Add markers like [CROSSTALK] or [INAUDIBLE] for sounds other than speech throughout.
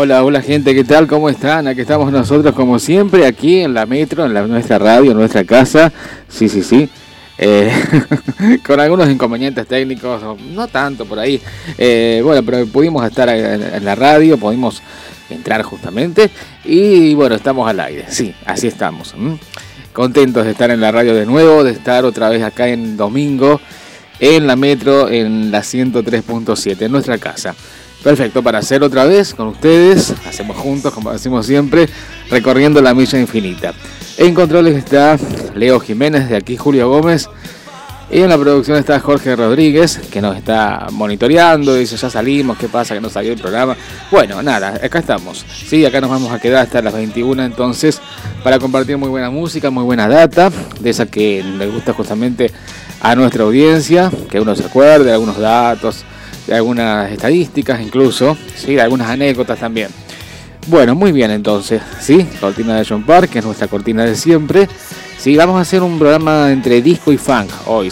Hola, hola gente, ¿qué tal? ¿Cómo están? Aquí estamos nosotros como siempre, aquí en la metro, en nuestra radio, en nuestra casa. Sí, sí, sí. Eh, [LAUGHS] con algunos inconvenientes técnicos, no tanto por ahí. Eh, bueno, pero pudimos estar en, la radio, pudimos entrar justamente. Y bueno, estamos al aire. Sí, así estamos. Contentos de estar en la radio de nuevo, de estar otra vez acá en domingo, en la metro, en la 103.7, en nuestra casa. Perfecto, para hacer otra vez con ustedes, hacemos juntos, como decimos siempre, recorriendo la milla infinita. En controles está Leo Jiménez, de aquí Julio Gómez. Y en la producción está Jorge Rodríguez, que nos está monitoreando, dice, ya salimos, ¿qué pasa? Que no salió el programa. Bueno, nada, acá estamos. Sí, acá nos vamos a quedar hasta las 21 entonces para compartir muy buena música, muy buena data, de esa que le gusta justamente a nuestra audiencia, que uno se acuerde de algunos datos, algunas estadísticas incluso, ¿sí? algunas anécdotas también. Bueno, muy bien entonces, ¿sí? Cortina de John Park, que es nuestra cortina de siempre. Sí, vamos a hacer un programa entre disco y funk hoy.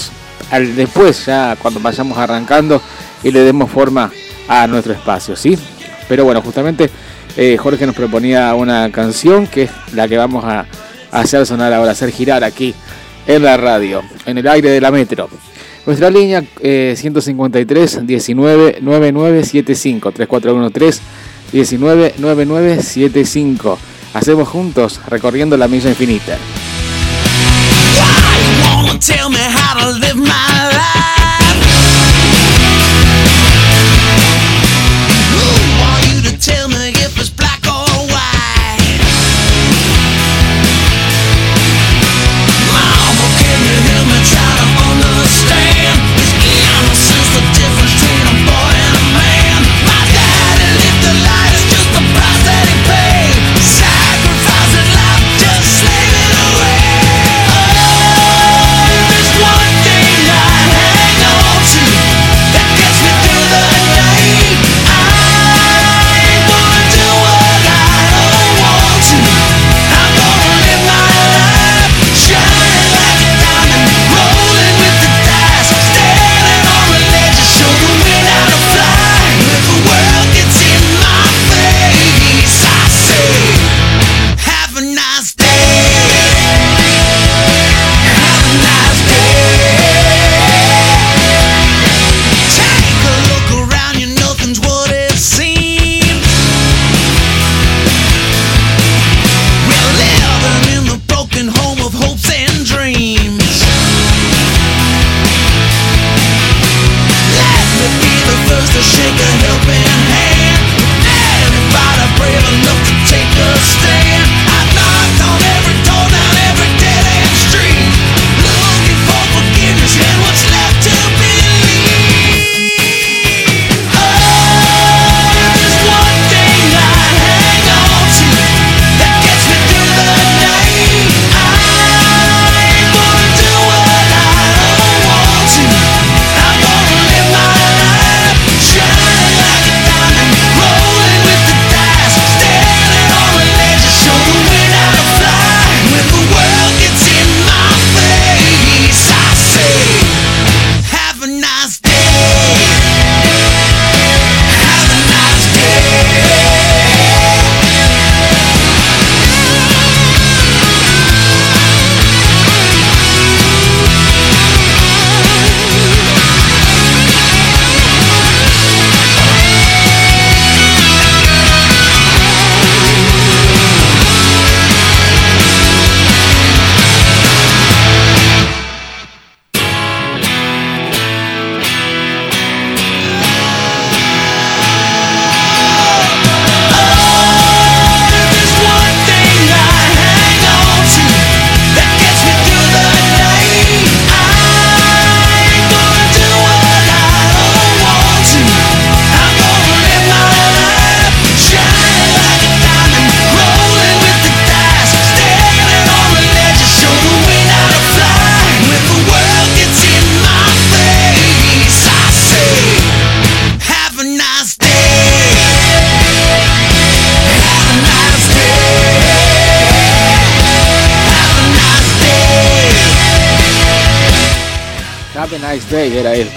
Después, ya cuando vayamos arrancando y le demos forma a nuestro espacio, ¿sí? Pero bueno, justamente eh, Jorge nos proponía una canción que es la que vamos a hacer sonar ahora, hacer girar aquí en la radio, en el aire de la metro. Nuestra línea eh, 153 19 9975 3413 19 9975. Hacemos juntos recorriendo la milla infinita.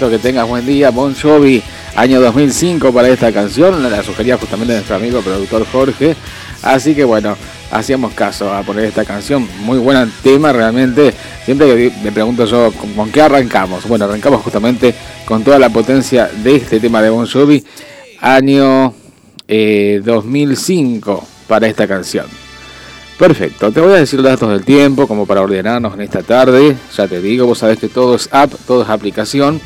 Que tengas buen día, Bon Jovi, año 2005 para esta canción, la sugería justamente nuestro amigo productor Jorge, así que bueno, hacíamos caso a poner esta canción, muy buen tema realmente, siempre me pregunto yo, ¿con qué arrancamos? Bueno, arrancamos justamente con toda la potencia de este tema de Bon Jovi, año 2005 eh, para esta canción. Perfecto, te voy a decir los datos del tiempo como para ordenarnos en esta tarde. Ya te digo, vos sabés que todo es app, todo es aplicación.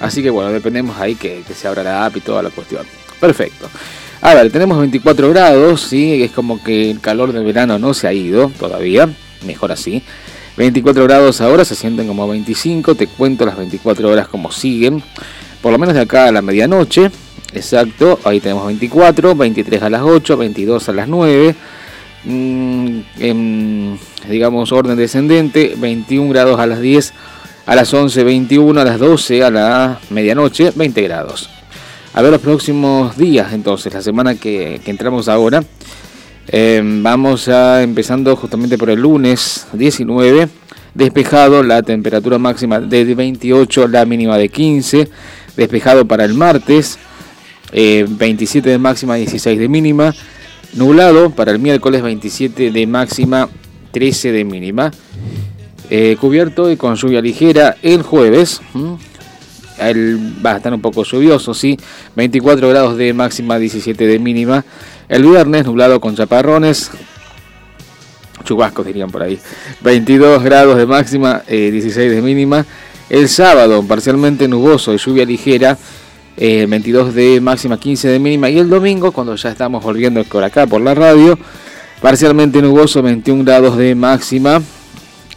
Así que bueno, dependemos ahí que, se abra la app y toda la cuestión. Perfecto. A ver, tenemos 24 grados, sí, es como que el calor del verano no se ha ido todavía, mejor así. 24 grados ahora se sienten como 25, te cuento las 24 horas como siguen, por lo menos de acá a la medianoche, exacto, ahí tenemos 24, 23 a las 8, 22 a las 9, Mm, en, digamos, orden descendente, 21 grados a las 10, a las 11, 21, a las 12, a la medianoche, 20 grados. A ver los próximos días, entonces, la semana que, entramos ahora. Em, vamos a empezando justamente por el lunes 19, despejado, la temperatura máxima de 28, la mínima de 15, despejado para el martes, 27 eh, de máxima, 16 de mínima. Nublado para el miércoles 27 de máxima, 13 de mínima. Eh, cubierto y con lluvia ligera el jueves. va a estar un poco lluvioso, sí. 24 grados de máxima, 17 de mínima. El viernes nublado con chaparrones. Chubascos dirían por ahí. 22 grados de máxima, 16 eh, de mínima. El sábado parcialmente nuboso y lluvia ligera 22 eh, de máxima, 15 de mínima. Y el domingo, cuando ya estamos volviendo por acá por la radio, parcialmente nuboso, 21 grados de máxima,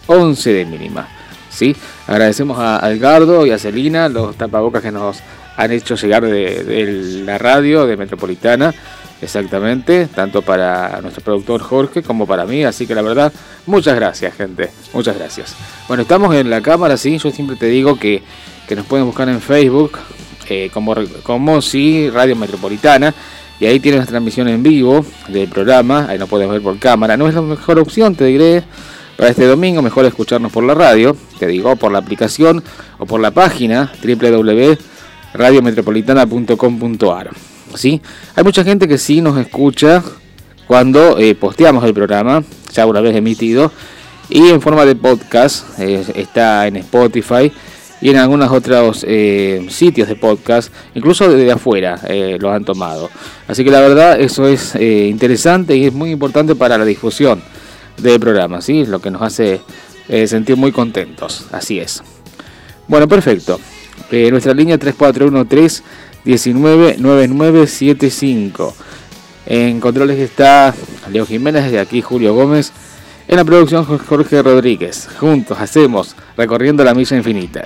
11 de mínima. ¿sí? Agradecemos a Algardo y a Celina los tapabocas que nos han hecho llegar de, la radio de Metropolitana. Exactamente, tanto para nuestro productor Jorge como para mí. Así que la verdad, muchas gracias, gente. Muchas gracias. Bueno, estamos en la cámara, sí. Yo siempre te digo que, que nos pueden buscar en Facebook eh, como, como si Radio Metropolitana. Y ahí tienes la transmisión en vivo del programa. Ahí no puedes ver por cámara. No es la mejor opción, te diré. Para este domingo, mejor escucharnos por la radio. Te digo, por la aplicación o por la página www.radiometropolitana.com.ar. ¿Sí? Hay mucha gente que sí nos escucha cuando eh, posteamos el programa, ya una vez emitido, y en forma de podcast, eh, está en Spotify y en algunos otros eh, sitios de podcast, incluso desde afuera eh, lo han tomado. Así que la verdad eso es eh, interesante y es muy importante para la difusión del programa, ¿sí? lo que nos hace sentir muy contentos. Así es. Bueno, perfecto. nuestra línea 3413 199975. En controles está Leo Jiménez, de aquí Julio Gómez. En la producción Jorge Rodríguez. Juntos hacemos recorriendo la milla infinita.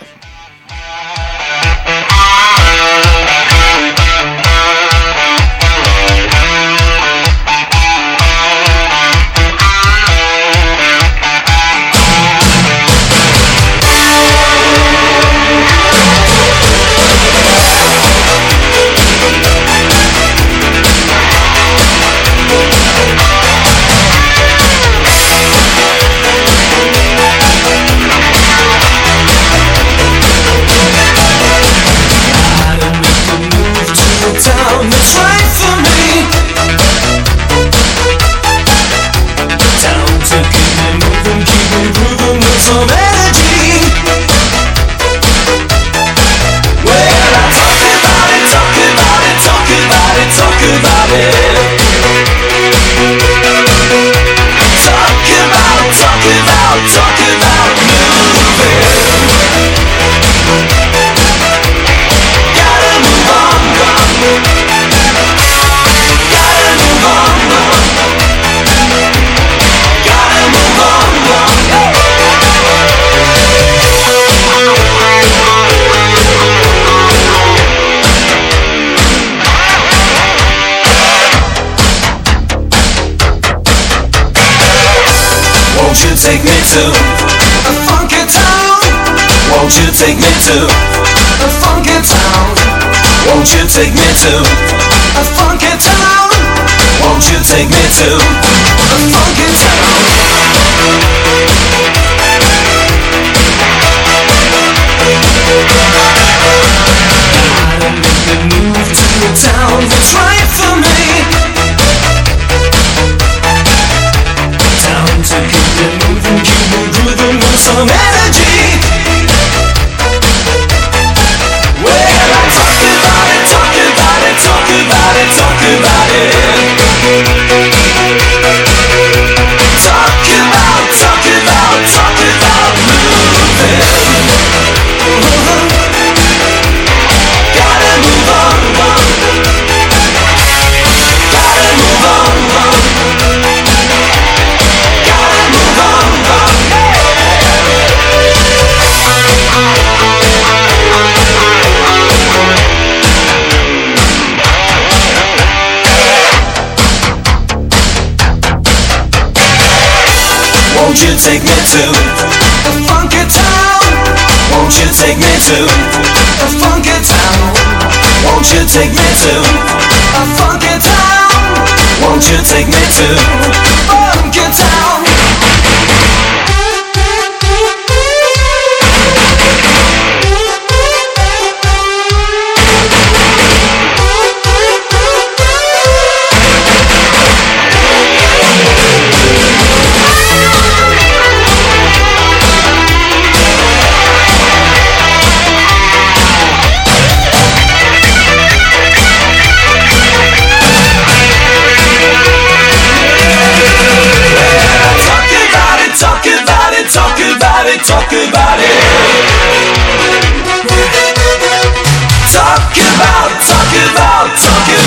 Take me to a funky town? Won't you take me to a funky town? Won't you take me to a funky Won't you take me to a funky town? Won't you take me to a funky town? Won't you take me to a funky town? Won't you take me to funky town? talking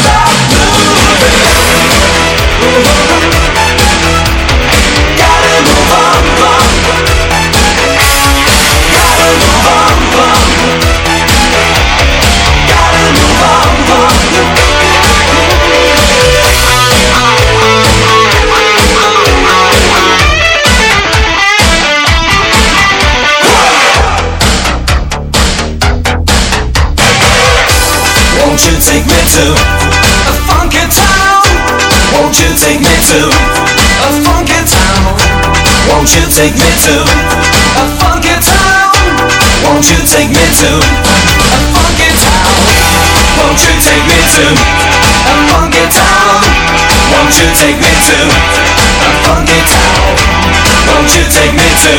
to a funky town? Won't you take me to a funky town? Won't you take me to a funky town? Won't you take me to a funky town? Won't you take me to a funky town? Won't you take me to a funky town? Won't you take me to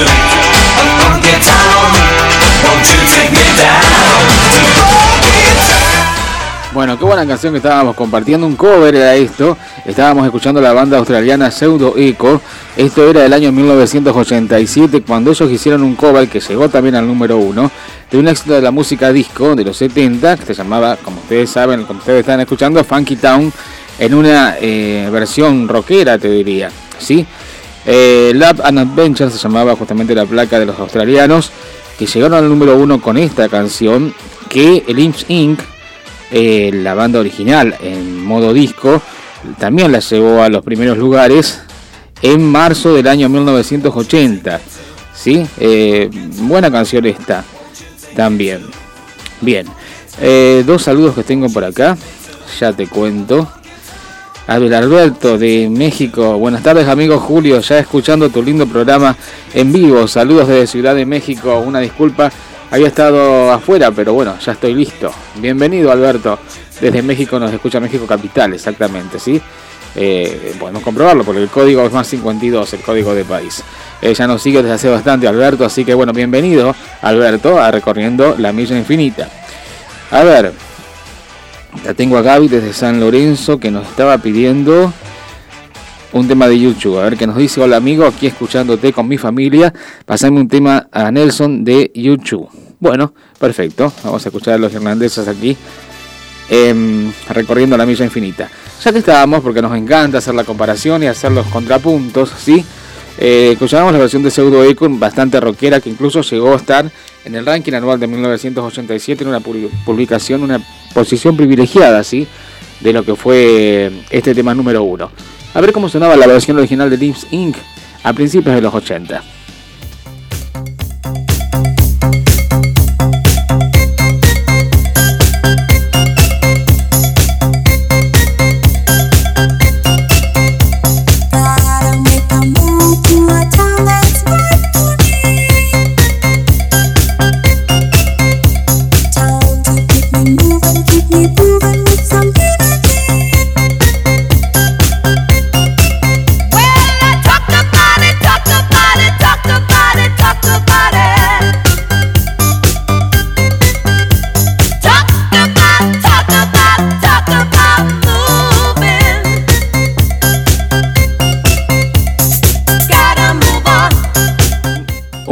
a funky town? Won't you take me down to funky? Bueno, qué buena canción que estábamos compartiendo, un cover era esto. Estábamos escuchando la banda australiana Pseudo Echo. Esto era del año 1987 cuando ellos hicieron un cover que llegó también al número uno de un éxito de la música disco de los 70 que se llamaba, como ustedes saben, como ustedes están escuchando, Funky Town en una eh, versión rockera, te diría. ¿sí? Eh, Love and Adventure se llamaba justamente la placa de los australianos que llegaron al número uno con esta canción que el Inch Inc eh, la banda original en modo disco también la llevó a los primeros lugares en marzo del año 1980. ¿sí? Eh, buena canción esta también. Bien, Eh, dos saludos que tengo por acá, ya te cuento. Alberto de México, buenas tardes amigo Julio, ya escuchando tu lindo programa en vivo. Saludos desde Ciudad de México, una disculpa había estado afuera, pero bueno, ya estoy listo. Bienvenido, Alberto. Desde México nos escucha México Capital, exactamente, ¿sí? Eh, podemos comprobarlo porque el código es más 52, el código de país. Eh, ya nos sigue desde hace bastante, Alberto, así que bueno, bienvenido, Alberto, a Recorriendo la Milla Infinita. A ver, ya tengo a Gaby desde San Lorenzo que nos estaba pidiendo un tema de YouTube. A ver qué nos dice. Hola amigo, aquí escuchándote con mi familia. Pasame un tema a Nelson de YouTube. Bueno, perfecto. Vamos a escuchar a los irlandeses aquí. em, recorriendo la milla infinita. Ya que estábamos, porque nos encanta hacer la comparación y hacer los contrapuntos, ¿sí? Eh, escuchábamos la versión de Pseudo Echo, bastante rockera, que incluso llegó a estar en el ranking anual de 1987 en una pu- publicación, una posición privilegiada, ¿sí? De lo que fue este tema número uno. A ver cómo sonaba la versión original de Lips Inc. a principios de los 80.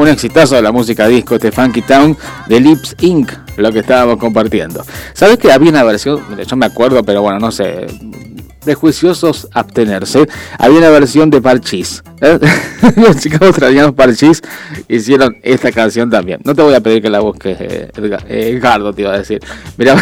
Un exitazo de la música disco, este Funky Town de Lips Inc., lo que estábamos compartiendo. ¿Sabes que había una versión? Yo me acuerdo, pero bueno, no sé. Prejuiciosos abstenerse. Había una versión de Parchís. ¿eh? [LAUGHS] Los chicos australianos Parchís hicieron esta canción también. No te voy a pedir que la busques, eh, eh, Edgardo, te iba a decir. Mira.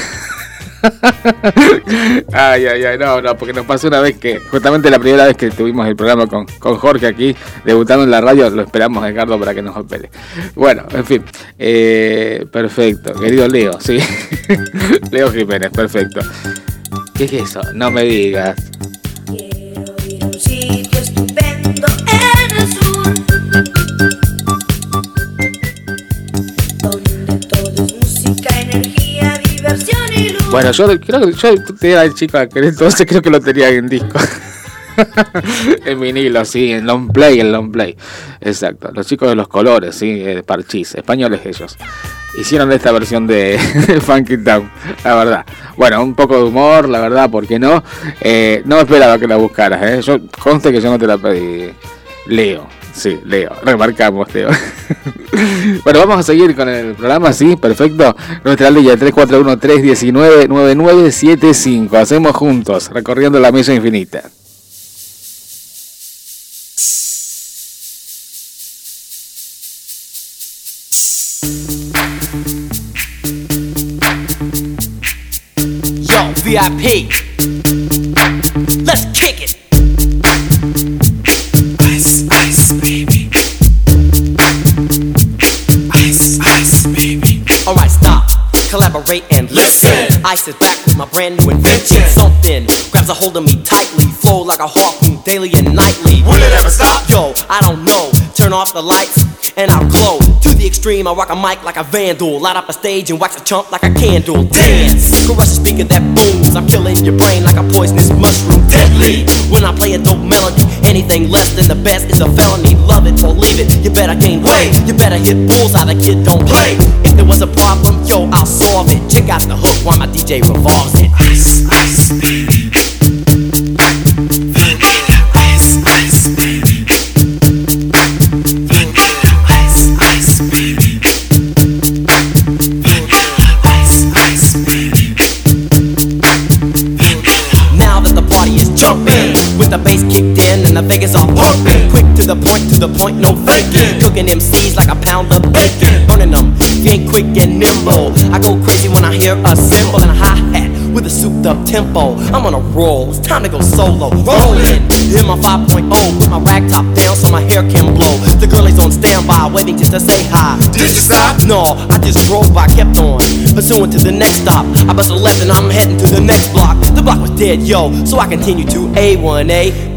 [LAUGHS] ay, ay, ay, no, no, porque nos pasó una vez que, justamente la primera vez que tuvimos el programa con, con Jorge aquí, debutando en la radio, lo esperamos, Ricardo, para que nos opere. Bueno, en fin, eh, perfecto, querido Leo, sí. [LAUGHS] Leo Jiménez, perfecto. ¿Qué es eso? No me digas. Bueno, yo creo que yo era el chico aquel entonces creo que lo tenía en disco. [LAUGHS] en vinilo, sí, en long play, en long play. Exacto. Los chicos de los colores, sí, eh, parchís, españoles ellos. Hicieron esta versión [LAUGHS] de, Funky Town, la verdad. Bueno, un poco de humor, la verdad, ¿por qué no? Eh, no esperaba que la buscaras, ¿eh? Yo, conste que yo no te la pedí. Leo, sí, Leo, remarcamos, Leo. [LAUGHS] bueno, vamos a seguir con el programa, sí, perfecto. Nuestra línea 341-319-9975. Hacemos juntos, recorriendo la mesa infinita. Yo, VIP. Let's kick it. And listen. Ice is back with my brand new invention. Something grabs a hold of me tightly. Flow like a harpoon daily and nightly. Will it ever stop? Yo, I don't know. Turn off the lights and I'll glow. To the extreme, I rock a mic like a vandal. Light up a stage and wax a chump like a candle. Dance! Caress a speaker that booms. I'm killing your brain like a poisonous mushroom. Deadly! When I play a dope melody, anything less than the best is a felony. Love it or leave it. You better gain weight. You better hit bullseye. The kid don't play. If there was a problem, yo, I'll solve it. Check out the hook while my DJ revolves it. Ice. Ice, the point, to the point, no faking. Cooking MCs like a pound of bacon, burning them. Ain't quick and nimble, I go crazy when I hear a cymbal and a hi hat with a souped up tempo. I'm on a roll, it's time to go solo. Rolling, hit my 5.0, put my rag top down so my hair can blow. The girl is on standby, waiting just to say hi. Did you stop? No, I just drove by, kept on, pursuing to the next stop. I bust a left and I'm heading to the next block. The block was dead, yo, so I continue to A1A.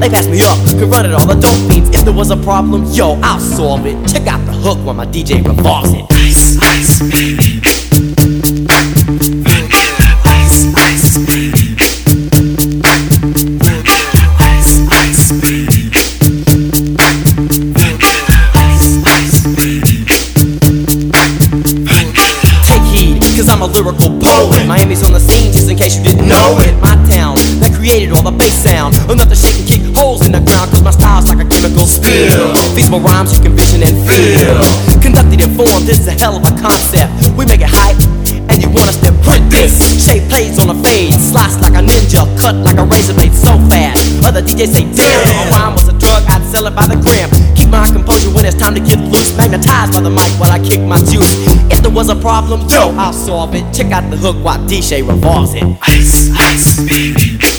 They passed me up, could run it all the dope fiends. If there was a problem, yo, I'll solve it. Check out the hook while my DJ revolves it. Ice, ice, baby. Ice, ice, baby. Ice, ice, baby. Ice, ice, baby. Take heed, I'm a lyrical poet. Miami's on the scene, just in case you didn't know it. My town that created all the bass sound. Enough to shake ground, cause my style's like a chemical spill. Feasible rhymes you can vision and feel. Conducted in form, this is a hell of a concept. We make it hype, and you want us to print this. Shape plays on a fade, slice like a ninja, cut like a razor blade so fast. Other DJs say, damn, if a rhyme was a drug, I'd sell it by the gram. Keep my composure when it's time to get loose. Magnetized by the mic while I kick my juice. If there was a problem, yo, I'll solve it. Check out the hook while DJ revolves it. Ice, ice, baby.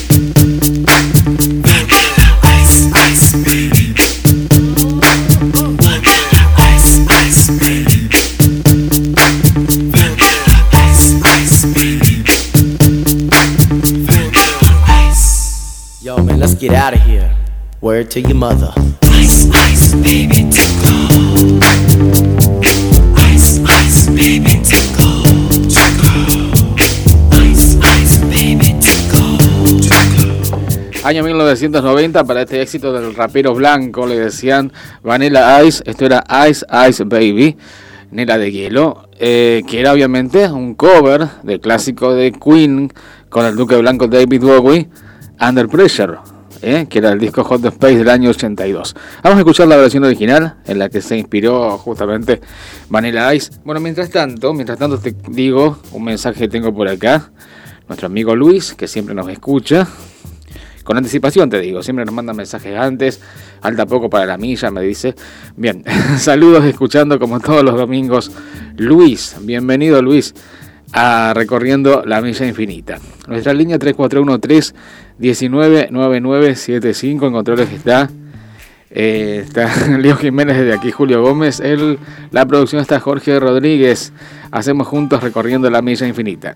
Word to your mother. Ice, ice, baby, tickle. Ice, ice, baby, tickle. Tickle. Ice, ice, baby, tickle. Tickle. Año 1990 para este éxito del rapero blanco, le decían Vanilla Ice, esto era Ice Ice Baby, Nera de Hielo, eh, que era obviamente un cover del clásico de Queen con el duque blanco David Bowie, Under Pressure, ¿eh? que era el disco Hot Space del año 82. Vamos a escuchar la versión original en la que se inspiró justamente Vanilla Ice. Bueno, mientras tanto, mientras tanto te digo un mensaje que tengo por acá. Nuestro amigo Luis, que siempre nos escucha. Con anticipación te digo, siempre nos manda mensajes antes, falta poco para la milla, me dice. Bien, [LAUGHS] saludos escuchando como todos los domingos. Luis, bienvenido Luis a Recorriendo la Milla Infinita. Nuestra línea 3413 199975 en controles está. eh, está [LAUGHS] Leo Jiménez desde aquí, Julio Gómez. El, la producción está Jorge Rodríguez. Hacemos juntos recorriendo la milla infinita.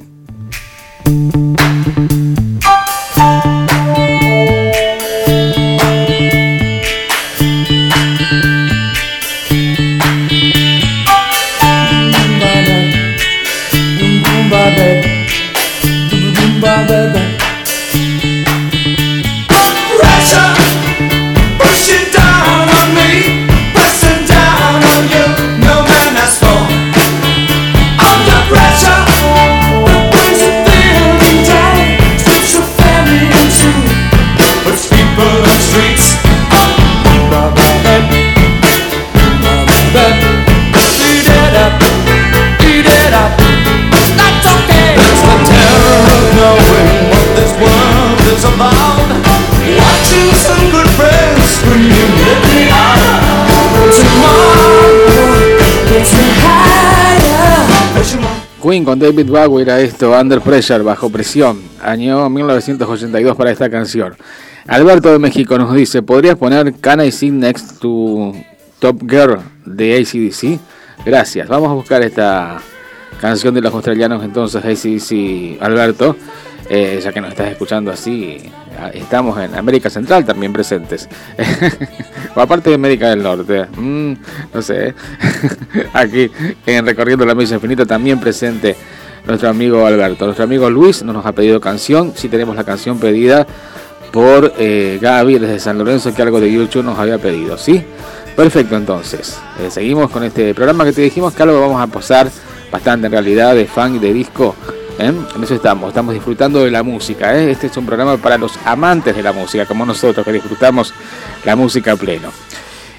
Queen con David Bowie era esto, Under Pressure, bajo presión, año 1982 para esta canción. Alberto de México nos dice, ¿podrías poner Can I Sit Next to Top Girl de ACDC? Gracias, vamos a buscar esta canción de los australianos entonces, ACDC Alberto, Eh, ya que nos estás escuchando así, estamos en América Central también presentes, [LAUGHS] o aparte de América del Norte, mm, no sé, [LAUGHS] aquí en Recorriendo la Misa Infinita también presente nuestro amigo Alberto. Nuestro amigo Luis no nos ha pedido canción, sí tenemos la canción pedida por eh, Gaby desde San Lorenzo, que algo de YouTube nos había pedido, ¿sí? Perfecto, entonces. eh, seguimos con este programa que te dijimos que algo vamos a posar bastante en realidad de funk y de disco. ¿Eh? En eso estamos, estamos disfrutando de la música. ¿eh? Este es un programa para los amantes de la música, como nosotros que disfrutamos la música a pleno.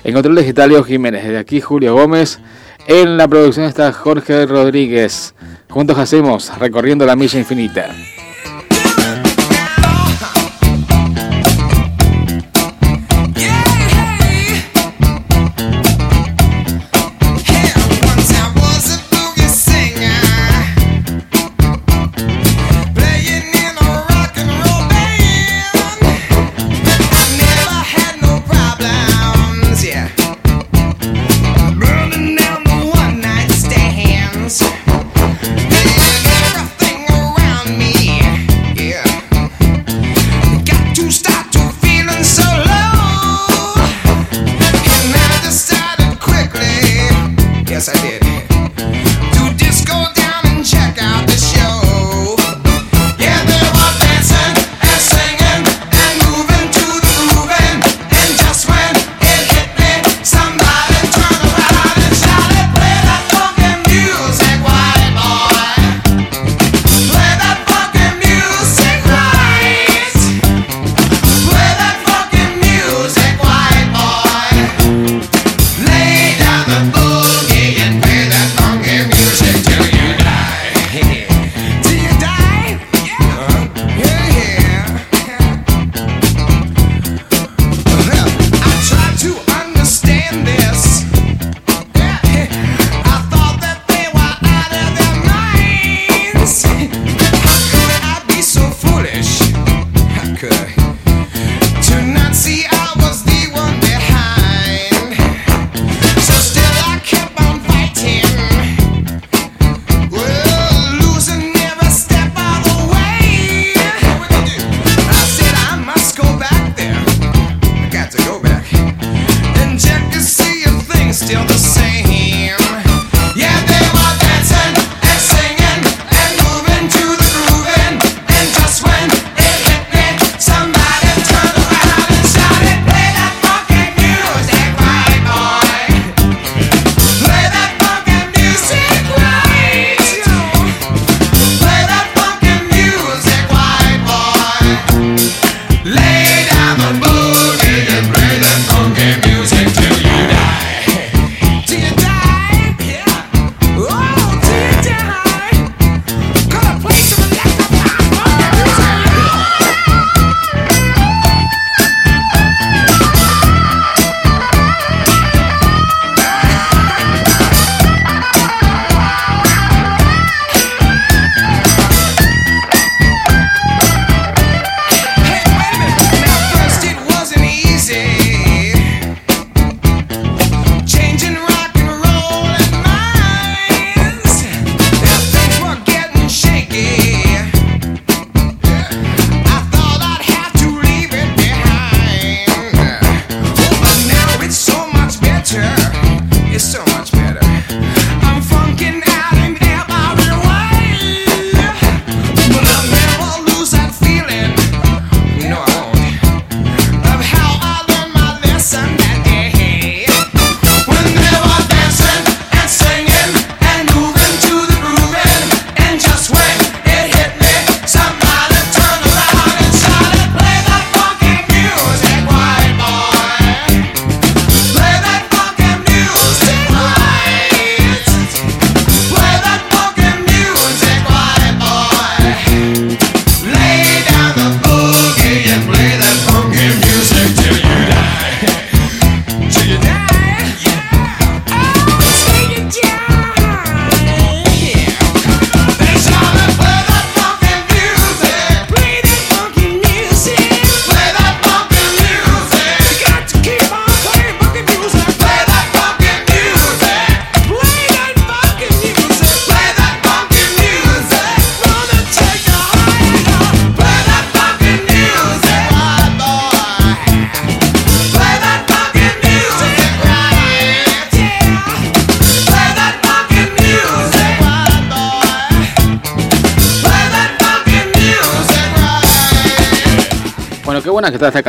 En controles está Leo Jiménez, desde aquí Julio Gómez. En la producción está Jorge Rodríguez. Juntos hacemos recorriendo la milla infinita.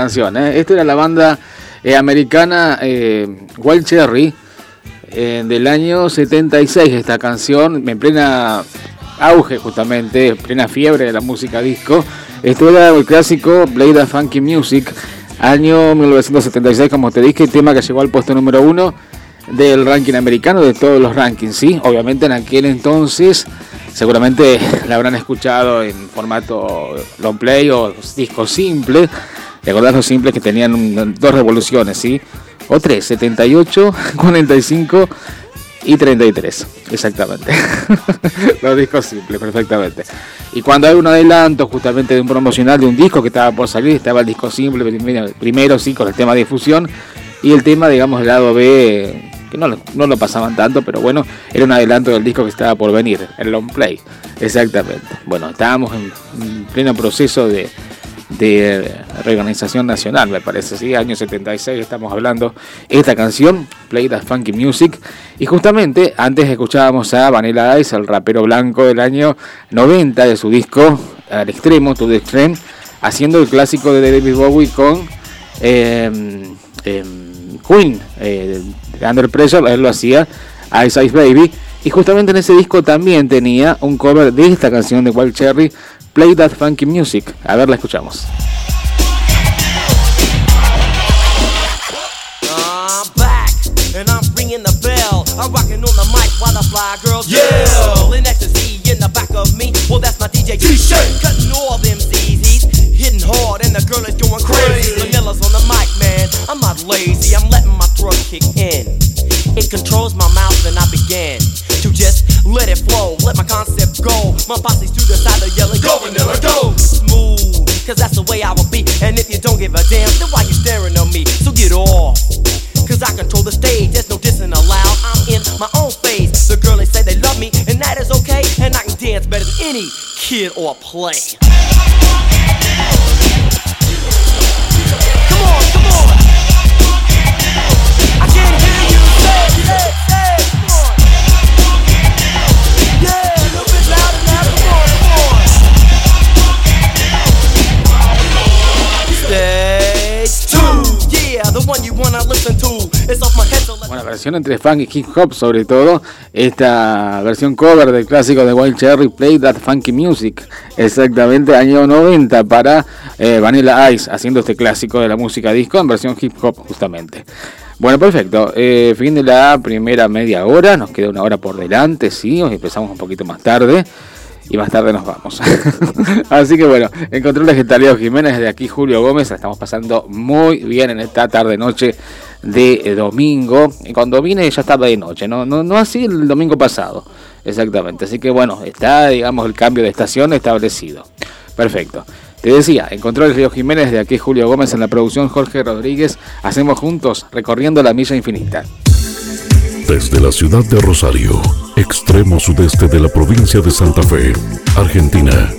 Canción. ¿eh? Esta era la banda eh, americana eh, Wild Cherry eh, del año 76. Esta canción, en plena auge justamente, en plena fiebre de la música disco. Esto era el clásico Play the Funky Music, año 1976, como te dije, tema que llegó al puesto número uno del ranking americano, de todos los rankings, ¿sí? Obviamente en aquel entonces seguramente [LAUGHS] la habrán escuchado en formato long play o disco simple. ¿Te acordás los simples que tenían dos revoluciones, sí? O [LAUGHS] tres, 78, 45 y 33, exactamente. [LAUGHS] los discos simples, perfectamente. Y cuando hay un adelanto justamente de un promocional de un disco que estaba por salir, estaba el disco simple primero, primero sí, con el tema de difusión, y el tema, digamos, el lado B, que no lo, no lo pasaban tanto, pero bueno, era un adelanto del disco que estaba por venir, el long play, exactamente. Bueno, estábamos en, en pleno proceso de, de reorganización nacional, me parece, sí, año 76 estamos hablando, esta canción, Play That Funky Music, y justamente antes escuchábamos a Vanilla Ice, el rapero blanco del año 90 de su disco al extremo, To The Extreme, haciendo el clásico de David Bowie con eh, eh, Queen, eh, de Under Pressure, él lo hacía, Ice Ice Baby, y justamente en ese disco también tenía un cover de esta canción de Wild Cherry, Play That Funky Music. A ver, la escuchamos. In the back of me, well that's my DJ G-Shake. Cutting all them ZZs, hitting hard, and the girl is going crazy. Vanilla's on the mic, man. I'm not lazy, I'm letting my throat kick in. It controls my mouth, and I begin to just let it flow, let my concept go. My posse's to the side of yelling, go vanilla, go. Smooth, cause that's the way I will be. And if you don't give a damn, then why you staring at me? So get off. Cause I control the stage, there's no dissing allowed. I'm in my own phase. The girlies say they love me, and that is okay. And I can dance better than any kid or play. Come on, come on. I can't hear you. Say, say, say. Come on. Yeah, Buena versión entre funk y hip hop, sobre todo. Esta versión cover del clásico de Wild Cherry, Play That Funky Music. Exactamente, año 90 para eh, Vanilla Ice, haciendo este clásico de la música disco en versión hip hop, justamente. Bueno, perfecto. Eh, fin de la primera media hora. Nos queda una hora por delante, sí. Hoy empezamos un poquito más tarde. Y más tarde nos vamos. [LAUGHS] Así que bueno, en controles de Jiménez, de aquí Julio Gómez, estamos pasando muy bien en esta tarde-noche de eh, domingo. Y cuando vine ya estaba de noche, no, no, no así el domingo pasado. Exactamente. Así que bueno, está, digamos, el cambio de estación establecido. Perfecto. Te decía, en controles Leo Jiménez, de aquí Julio Gómez, en la producción Jorge Rodríguez, hacemos juntos recorriendo la milla infinita. Desde la ciudad de Rosario, extremo sudeste de la provincia de Santa Fe, Argentina,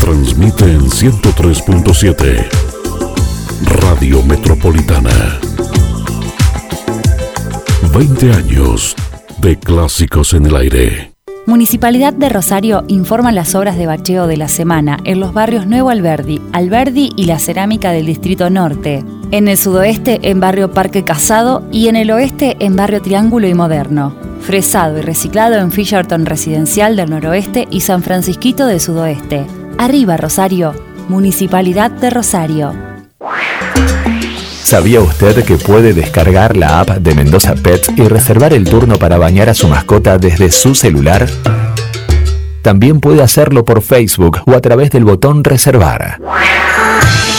transmite en 103.7 Radio Metropolitana. 20 años de clásicos en el aire. Municipalidad de Rosario informa las obras de bacheo de la semana en los barrios Nuevo Alberdi, Alberdi y la Cerámica del Distrito Norte. En el sudoeste en barrio Parque Casado y en el oeste en barrio Triángulo y Moderno. Fresado y reciclado en Fisherton Residencial del Noroeste y San Francisquito del Sudoeste. Arriba Rosario, Municipalidad de Rosario. ¿Sabía usted que puede descargar la app de Mendoza Pet y reservar el turno para bañar a su mascota desde su celular? También puede hacerlo por Facebook o a través del botón reservar.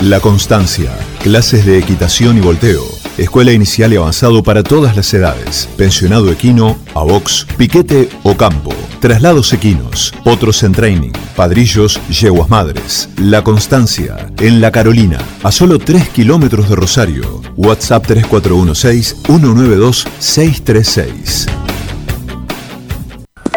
La constancia, clases de equitación y volteo, Escuela inicial y avanzado para todas las edades. Pensionado equino, box, piquete o campo. Traslados equinos, otros en training, padrillos, yeguas madres. La Constancia, en La Carolina, a solo 3 kilómetros de Rosario. WhatsApp 3416-192-636.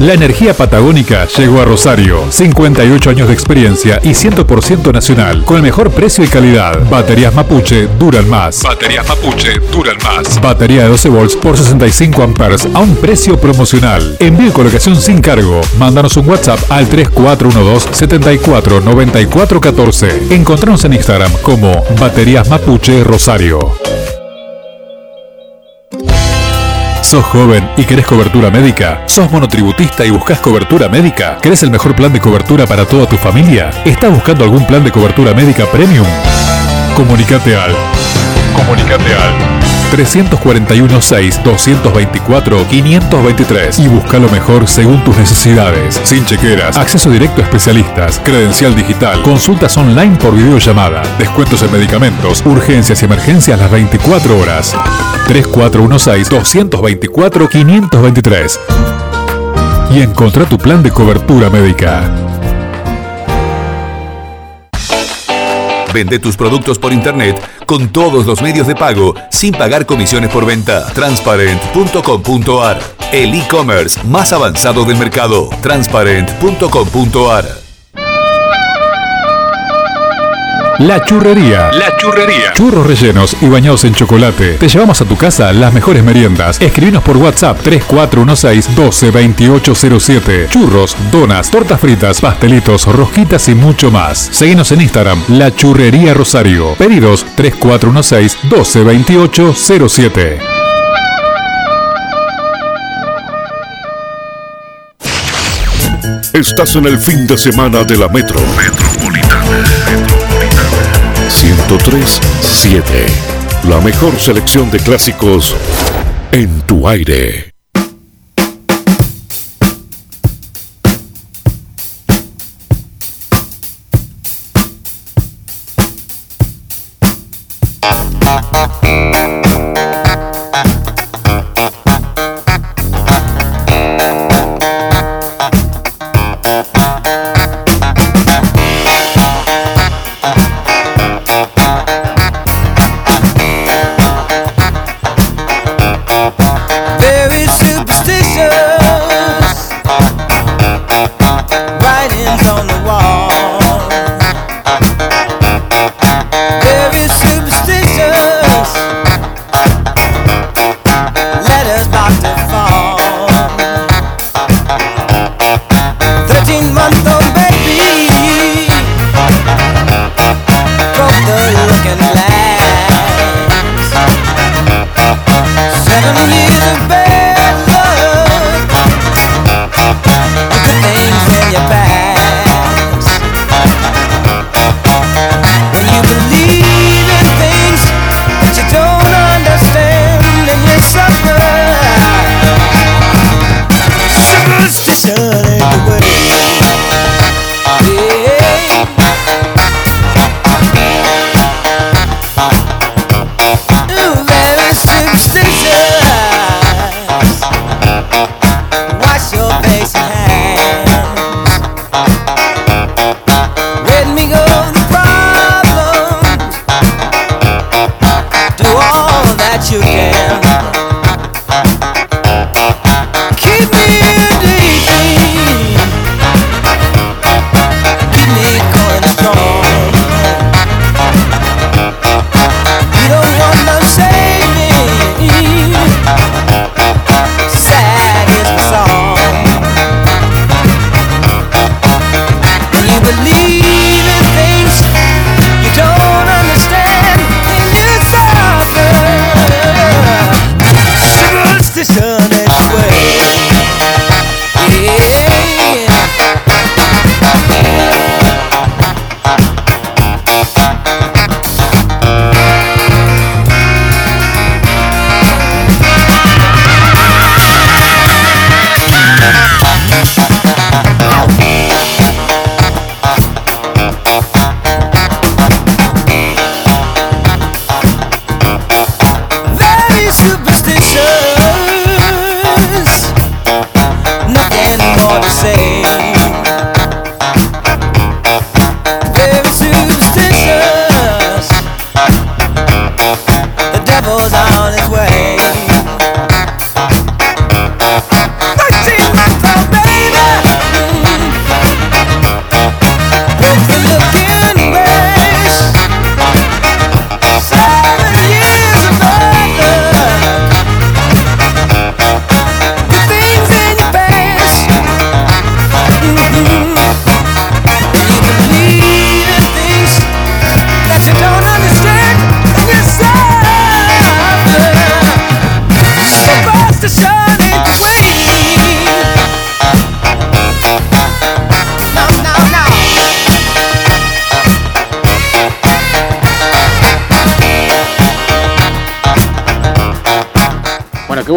La energía patagónica llegó a Rosario. 58 años de experiencia y 100% nacional. Con el mejor precio y calidad. Baterías Mapuche duran más. Baterías Mapuche duran más. Batería de 12 volts por 65 amperes a un precio promocional. Envío y colocación sin cargo. Mándanos un WhatsApp al 3412 74 94 14. Encontrarnos en Instagram como Baterías Mapuche Rosario. ¿Sos joven y querés cobertura médica? ¿Sos monotributista y buscas cobertura médica? ¿Querés el mejor plan de cobertura para toda tu familia? ¿Estás buscando algún plan de cobertura médica premium? Comunicate al. Comunicate al. 341 6 224 523 y busca lo mejor según tus necesidades. Sin chequeras, acceso directo a especialistas, credencial digital, consultas online por videollamada, descuentos en medicamentos, urgencias y emergencias las 24 horas. 3416 224 523 y encontrá tu plan de cobertura médica. Vende tus productos por internet con todos los medios de pago sin pagar comisiones por venta. Transparent.com.ar El e-commerce más avanzado del mercado. Transparent.com.ar La Churrería. La Churrería. Churros rellenos y bañados en chocolate. Te llevamos a tu casa las mejores meriendas. Escribinos por WhatsApp 3416 12 2807. Churros, donas, tortas fritas, pastelitos, rosquitas y mucho más. Seguinos en Instagram, La Churrería Rosario. Pedidos 3416 12 2807. Estás en el fin de semana de la Metro. Metropolitana. 1037. La mejor selección de clásicos en tu aire. yourself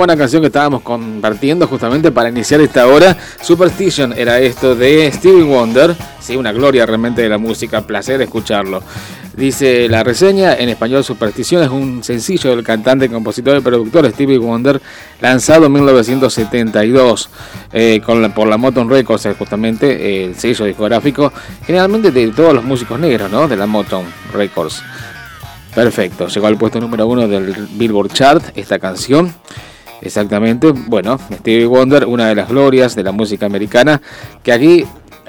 Buena canción que estábamos compartiendo justamente para iniciar esta hora. Superstition era esto de Stevie Wonder. Sí, una gloria realmente de la música, placer escucharlo. Dice la reseña, en español Superstición es un sencillo del cantante, compositor y productor Stevie Wonder, lanzado en 1972 eh, con por la Motown Records, eh, justamente eh, el sello discográfico, generalmente de todos los músicos negros, ¿no? De la Motown Records. Perfecto, llegó al puesto número uno del Billboard Chart esta canción. Exactamente, bueno, Stevie Wonder, una de las glorias de la música americana, que aquí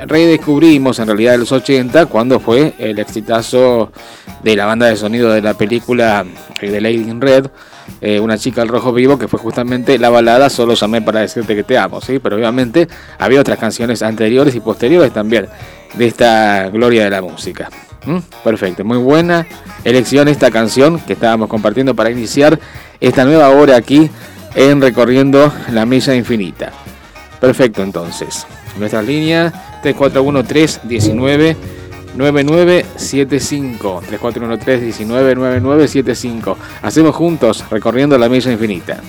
redescubrimos en realidad en los 80 cuando fue el exitazo de la banda de sonido de la película eh, de Lady in Red, eh, una chica al rojo vivo, que fue justamente la balada Solo llamé para decirte que te amo, ¿sí? Pero obviamente había otras canciones anteriores y posteriores también de esta gloria de la música. Perfecto, muy buena elección esta canción que estábamos compartiendo para iniciar esta nueva hora aquí en Recorriendo la Milla Infinita. Perfecto, entonces. Nuestra línea 341319 9975 341319 9975 Hacemos juntos recorriendo la milla infinita.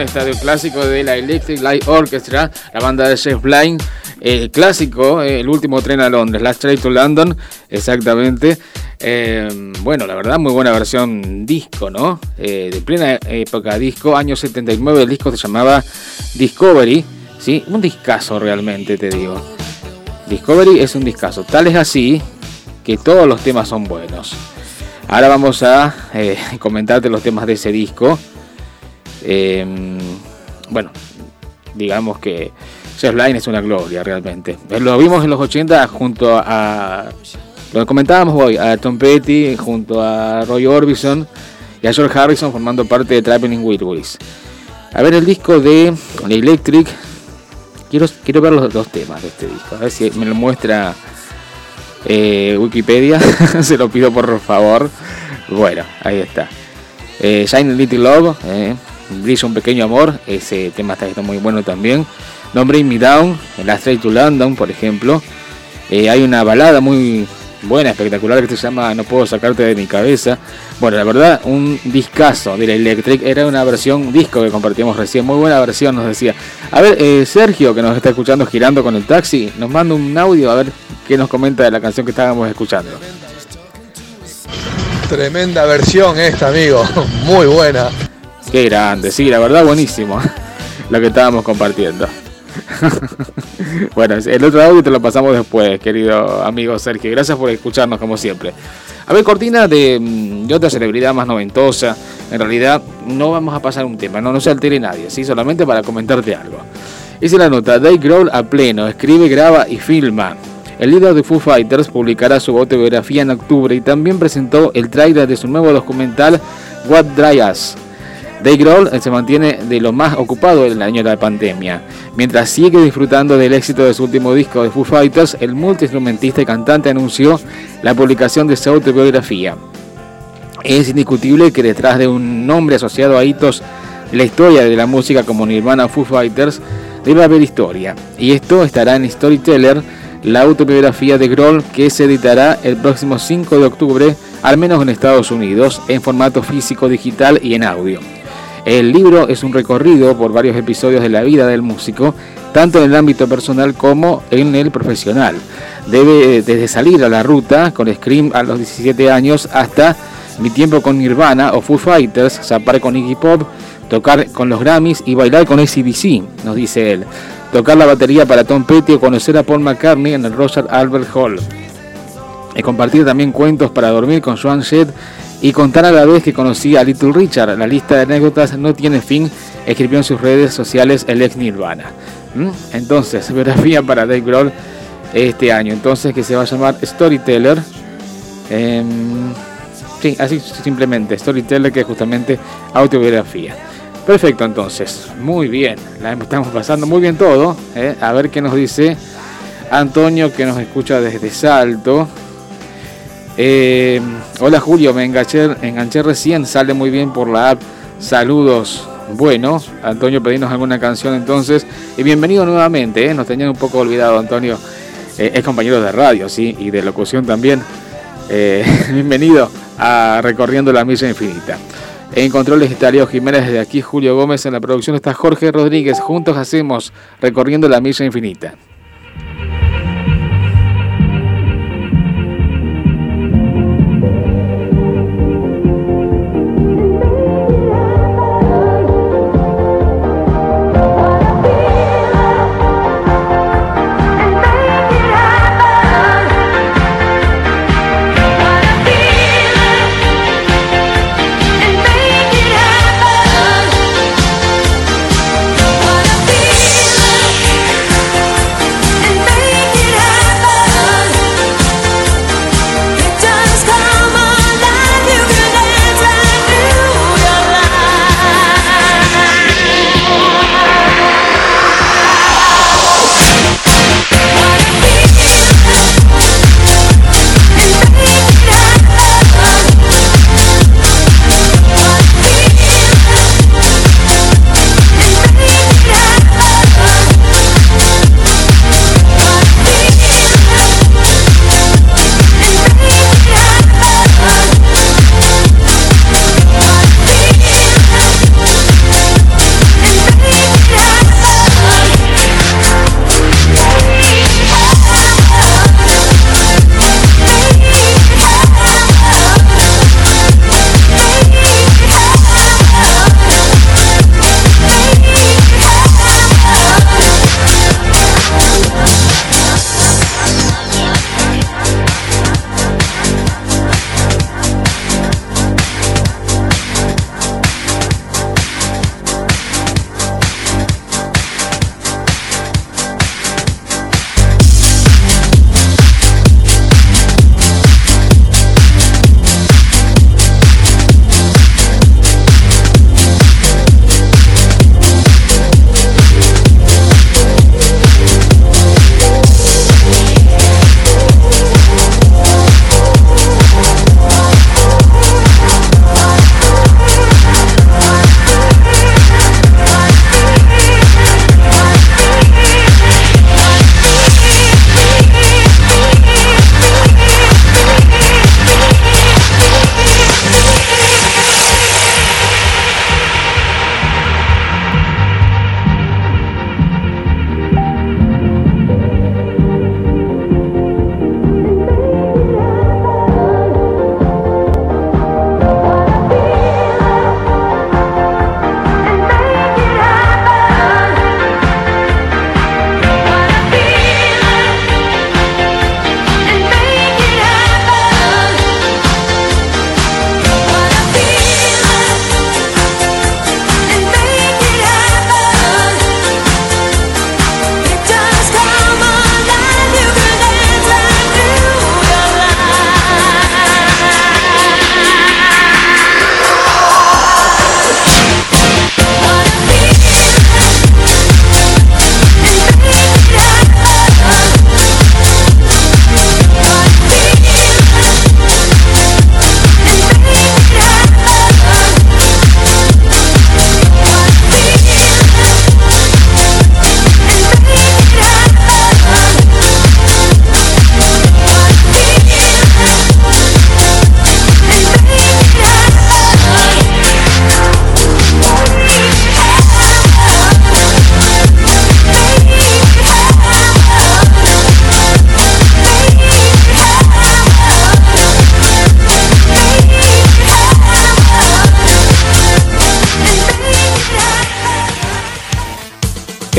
Versión esta de un clásico de la Electric Light Orchestra, la banda de Jeff Blind, el clásico, eh, el último tren a Londres, Last Train to London, exactamente. Eh, bueno, la verdad, muy buena versión disco, ¿no? Eh, de plena época disco, año 79, el disco se llamaba Discovery, ¿sí? Un discazo realmente, te digo. Discovery es un discazo, tal es así que todos los temas son buenos. Ahora vamos a eh, [LAUGHS] comentarte los temas de ese disco. Eh, bueno, digamos que Jeff Lynne es una gloria realmente. Lo vimos en los 80 junto a. Lo comentábamos hoy, a Tom Petty, junto a Roy Orbison y a George Harrison formando parte de Traveling Wilburys. A ver el disco de Electric. Quiero, quiero ver los dos temas de este disco. A ver si me lo muestra eh, Wikipedia. [LAUGHS] Se lo pido por favor. Bueno, ahí está. Eh, Shine a Little Love. Eh, Brilla un pequeño amor. Ese tema está, muy bueno también. Don't Bring Me Down. Last Train to London, por ejemplo. Eh, hay una balada muy buena, espectacular, que se llama No puedo sacarte de mi cabeza. Bueno, la verdad, un discazo de Electric. Era una versión disco que compartíamos recién. Muy buena versión, nos decía. A ver, eh, Sergio, que nos está escuchando girando con el taxi, nos manda un audio a ver qué nos comenta de la canción que estábamos escuchando. Tremenda versión esta, amigo. [LAUGHS] Muy buena. Qué grande, sí, la verdad, buenísimo lo que estábamos compartiendo. [LAUGHS] bueno, el otro audio te lo pasamos después, querido amigo Sergio. Gracias por escucharnos como siempre. A ver, cortina de, mm, otra celebridad más noventosa. En realidad, no vamos a pasar un tema, no, no se altere nadie, ¿sí? solamente para comentarte algo. Hice la nota, Dave Grohl a pleno, escribe, graba y filma. El líder de Foo Fighters publicará su autobiografía en octubre y también presentó el trailer de su nuevo documental What Dry Us. Dave Grohl se mantiene de lo más ocupado en el año de la pandemia. Mientras sigue disfrutando del éxito de su último disco de Foo Fighters, el multiinstrumentista y cantante anunció la publicación de su autobiografía. Es indiscutible que detrás de un nombre asociado a hitos la historia de la música como Nirvana Foo Fighters debe haber historia. Y esto estará en Storyteller, la autobiografía de Grohl que se editará el próximo 5 de octubre, al menos en Estados Unidos, en formato físico, digital y en audio. El libro es un recorrido por varios episodios de la vida del músico, tanto en el ámbito personal como en el profesional. Debe desde salir a la ruta con Scream a los 17 años hasta mi tiempo con Nirvana o Foo Fighters, zapar con Iggy Pop, tocar con los Grammys y bailar con ACDC, nos dice él. Tocar la batería para Tom Petty o conocer a Paul McCartney en el Roger Albert Hall. Y compartir también cuentos para dormir con Joan Jett y contar a la vez que conocí a Little Richard. La lista de anécdotas no tiene fin, escribió en sus redes sociales el ex Nirvana. ¿Mm? Entonces, biografía para Dave Grohl este año. Entonces, que se va a llamar Storyteller. Em, sí, así simplemente, Storyteller, que es justamente autobiografía. Perfecto, entonces, muy bien, la estamos pasando muy bien todo. ¿eh? A ver qué nos dice Antonio, que nos escucha desde Salto. Eh, hola Julio, me enganché, enganché recién, sale muy bien por la app. Saludos. Bueno, Antonio, pedimos alguna canción entonces. Y bienvenido nuevamente, ¿eh? nos tenían un poco olvidado, Antonio. Eh, es compañero de radio, sí, y de locución también. [LAUGHS] Bienvenido a Recorriendo la Misa Infinita. En controles está Leo Jiménez, desde aquí Julio Gómez, en la producción está Jorge Rodríguez. Juntos hacemos Recorriendo la Misa Infinita.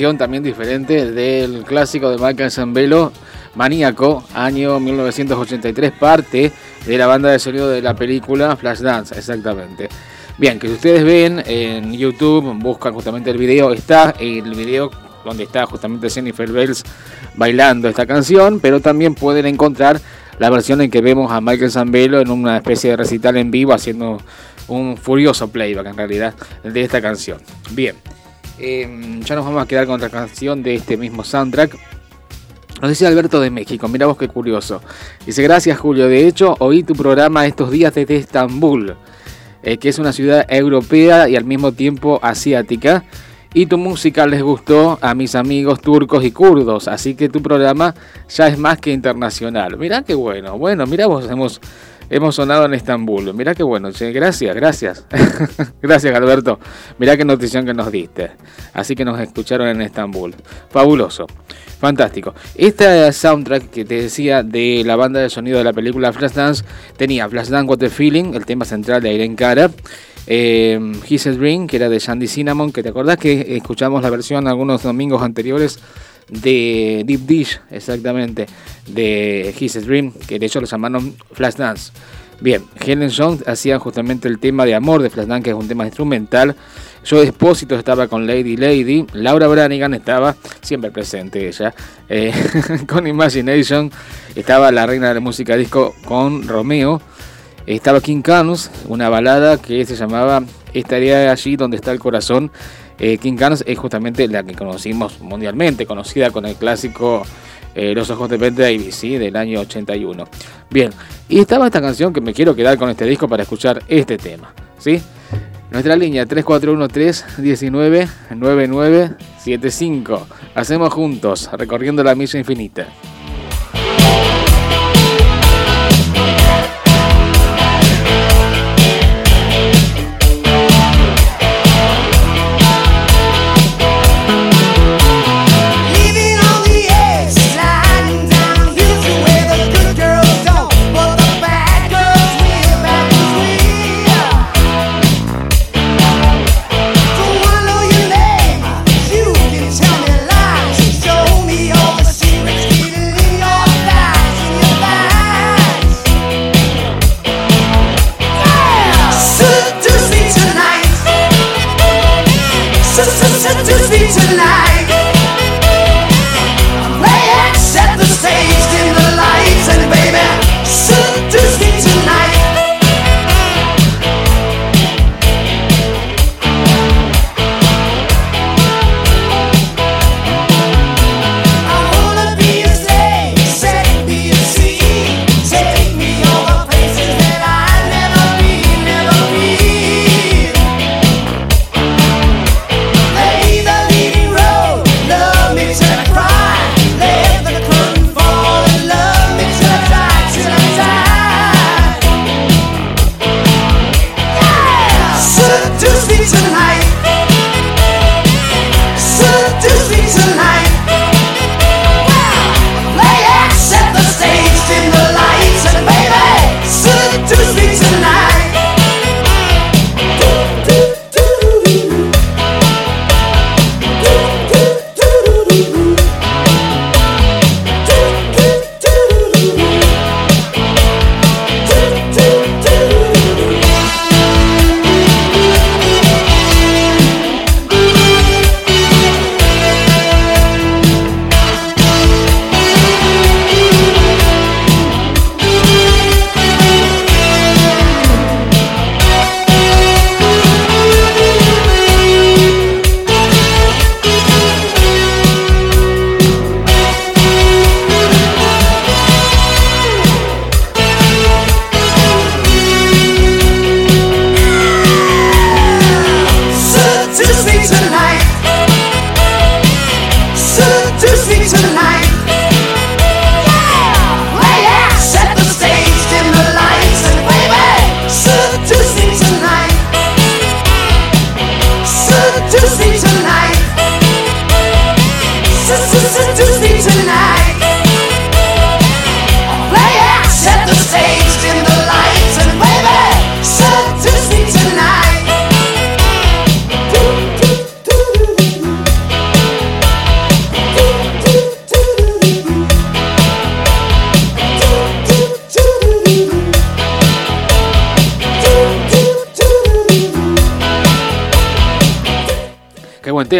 También diferente del clásico de Michael Zambello, Maníaco, año 1983, parte de la banda de sonido de la película Flashdance, exactamente. Bien, que si ustedes ven en YouTube, buscan justamente el video, está el video donde está justamente Jennifer Bells bailando esta canción, pero también pueden encontrar la versión en que vemos a Michael Zambello en una especie de recital en vivo haciendo un furioso playback en realidad de esta canción. Bien, eh, ya nos vamos a quedar con otra canción de este mismo soundtrack. Nos dice Alberto de México, mira vos qué curioso. Dice, gracias Julio, de hecho oí tu programa estos días desde Estambul, eh, que es una ciudad europea y al mismo tiempo asiática. Y tu música les gustó a mis amigos turcos y kurdos, así que tu programa ya es más que internacional. Mirá qué bueno, bueno, mira vos, hemos, hemos sonado en Estambul. Mirá qué bueno, gracias, gracias. [LAUGHS] gracias Alberto, mirá qué notición que nos diste. Así que nos escucharon en Estambul. Fabuloso. Fantástico. Esta soundtrack que te decía de la banda de sonido de la película Flashdance tenía Flashdance What the Feeling, el tema central de Irene Cara. Eh, His Dream, que era de Shandy Cinnamon, que te acordás que escuchamos la versión algunos domingos anteriores de Deep Dish, exactamente, de His Dream, que de hecho lo llamaron Flashdance. Bien, Helen Song hacía justamente el tema de amor de Flashdance, que es un tema instrumental. Joe Espósito estaba con Lady Lady. Laura Branigan estaba siempre presente ella. eh, [LAUGHS] con Imagination. Estaba la reina de la música disco con Romeo. Estaba King Carnes, una balada que se llamaba Estaría allí donde está el corazón. Eh, King Carnes es justamente la que conocimos mundialmente, conocida con el clásico eh, Los Ojos de Pente Davis, del año 81. Bien, y estaba esta canción que me quiero quedar con este disco para escuchar este tema. ¿sí? Nuestra línea 3413-199975. Hacemos juntos, recorriendo la milla infinita. Seduce me tonight.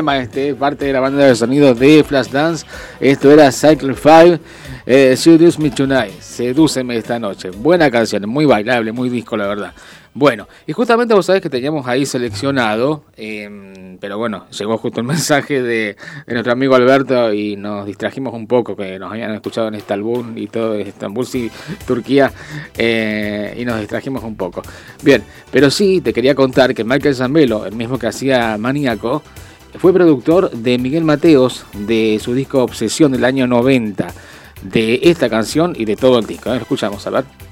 Tema este, parte de la banda de sonido de Flashdance. Esto era Cycle 5, eh, Seduce Me Tonight, Sedúceme esta noche. Buena canción, muy bailable, muy disco, la verdad. Bueno, y justamente vos sabés que teníamos ahí seleccionado, eh, pero bueno, llegó justo el [LAUGHS] mensaje de, de nuestro amigo Alberto y nos distrajimos un poco, que nos habían escuchado en Estambul y todo, Estambul, sí, Turquía, eh, y nos distrajimos un poco. Bien, pero sí te quería contar que Michael Zambello, el mismo que hacía Maníaco, fue productor de Miguel Mateos de su disco Obsesión del año 90, de esta canción y de todo el disco. A ver, escuchamos, a.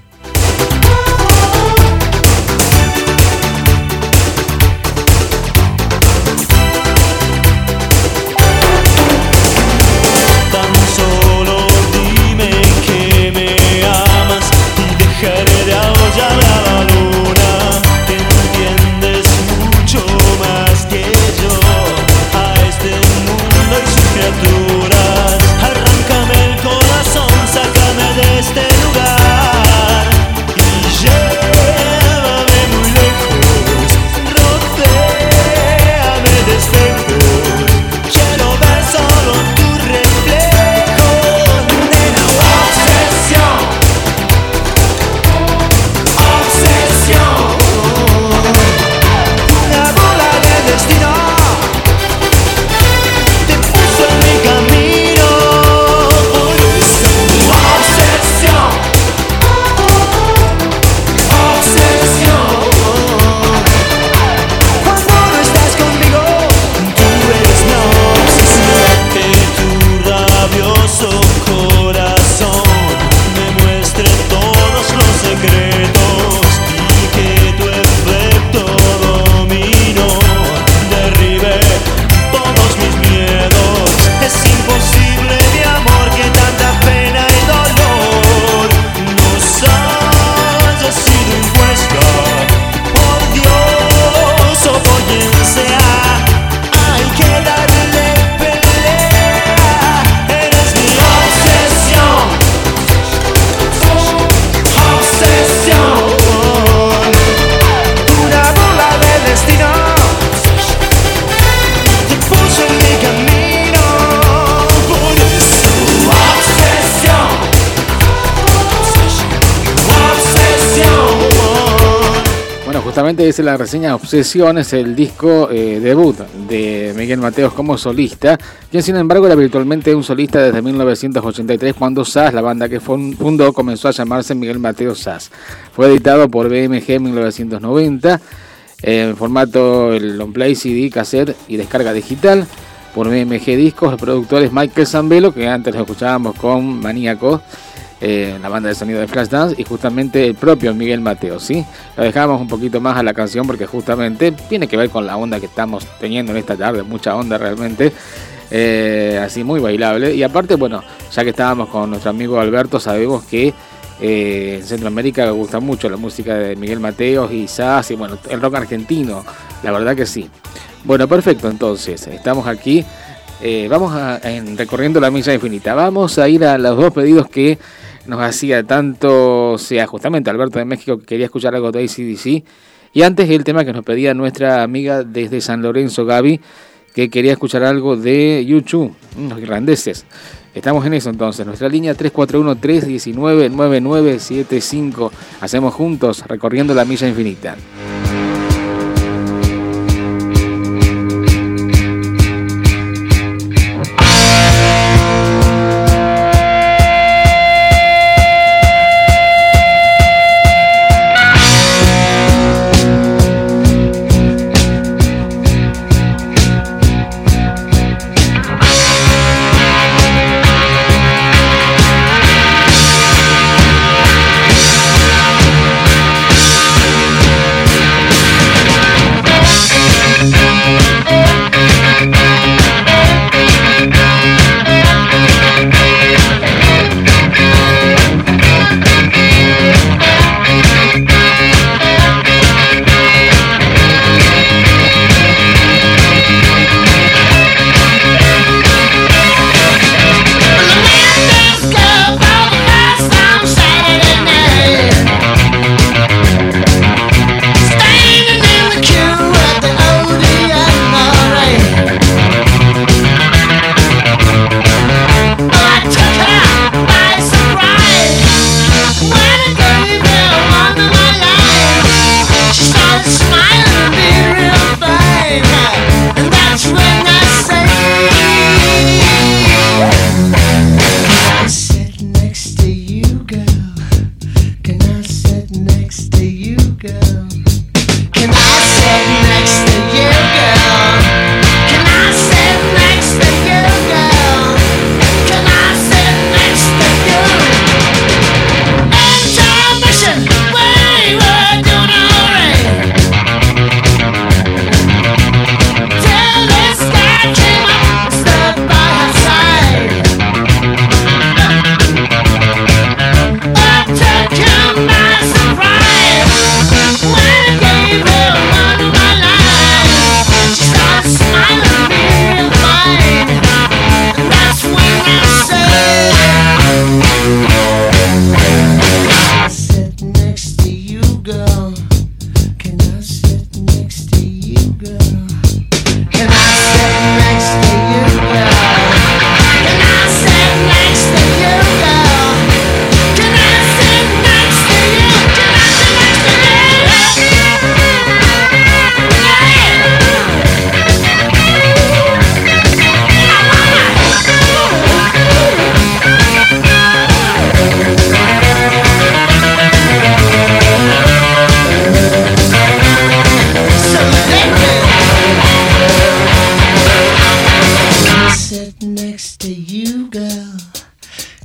la reseña Obsesión, es el disco eh, debut de Miguel Mateos como solista, quien sin embargo era virtualmente un solista desde 1983 cuando SAS, la banda que fun- fundó, comenzó a llamarse Miguel Mateos SAS. Fue editado por BMG en 1990 en formato el long play, CD, cassette y descarga digital por BMG Discos, los productores Michael Zambello, que antes lo escuchábamos con Maníaco, eh, la banda de sonido de Flashdance, y justamente el propio Miguel Mateo, ¿sí? Lo dejamos un poquito más a la canción porque justamente tiene que ver con la onda que estamos teniendo en esta tarde, mucha onda realmente. eh, así muy bailable. Y aparte, bueno, ya que estábamos con nuestro amigo Alberto, sabemos que eh, en Centroamérica gusta mucho la música de Miguel Mateos y Sass y bueno, el rock argentino, la verdad que sí. Bueno, perfecto, entonces, estamos aquí. eh, vamos a, en recorriendo la milla infinita. Vamos a ir a los dos pedidos que nos hacía tanto, sea justamente Alberto de México que quería escuchar algo de ACDC. Y antes el tema que nos pedía nuestra amiga desde San Lorenzo, Gaby, que quería escuchar algo de YouTube, los irlandeses. Estamos en eso entonces. Nuestra línea 341-319-9975. Hacemos juntos recorriendo la milla infinita.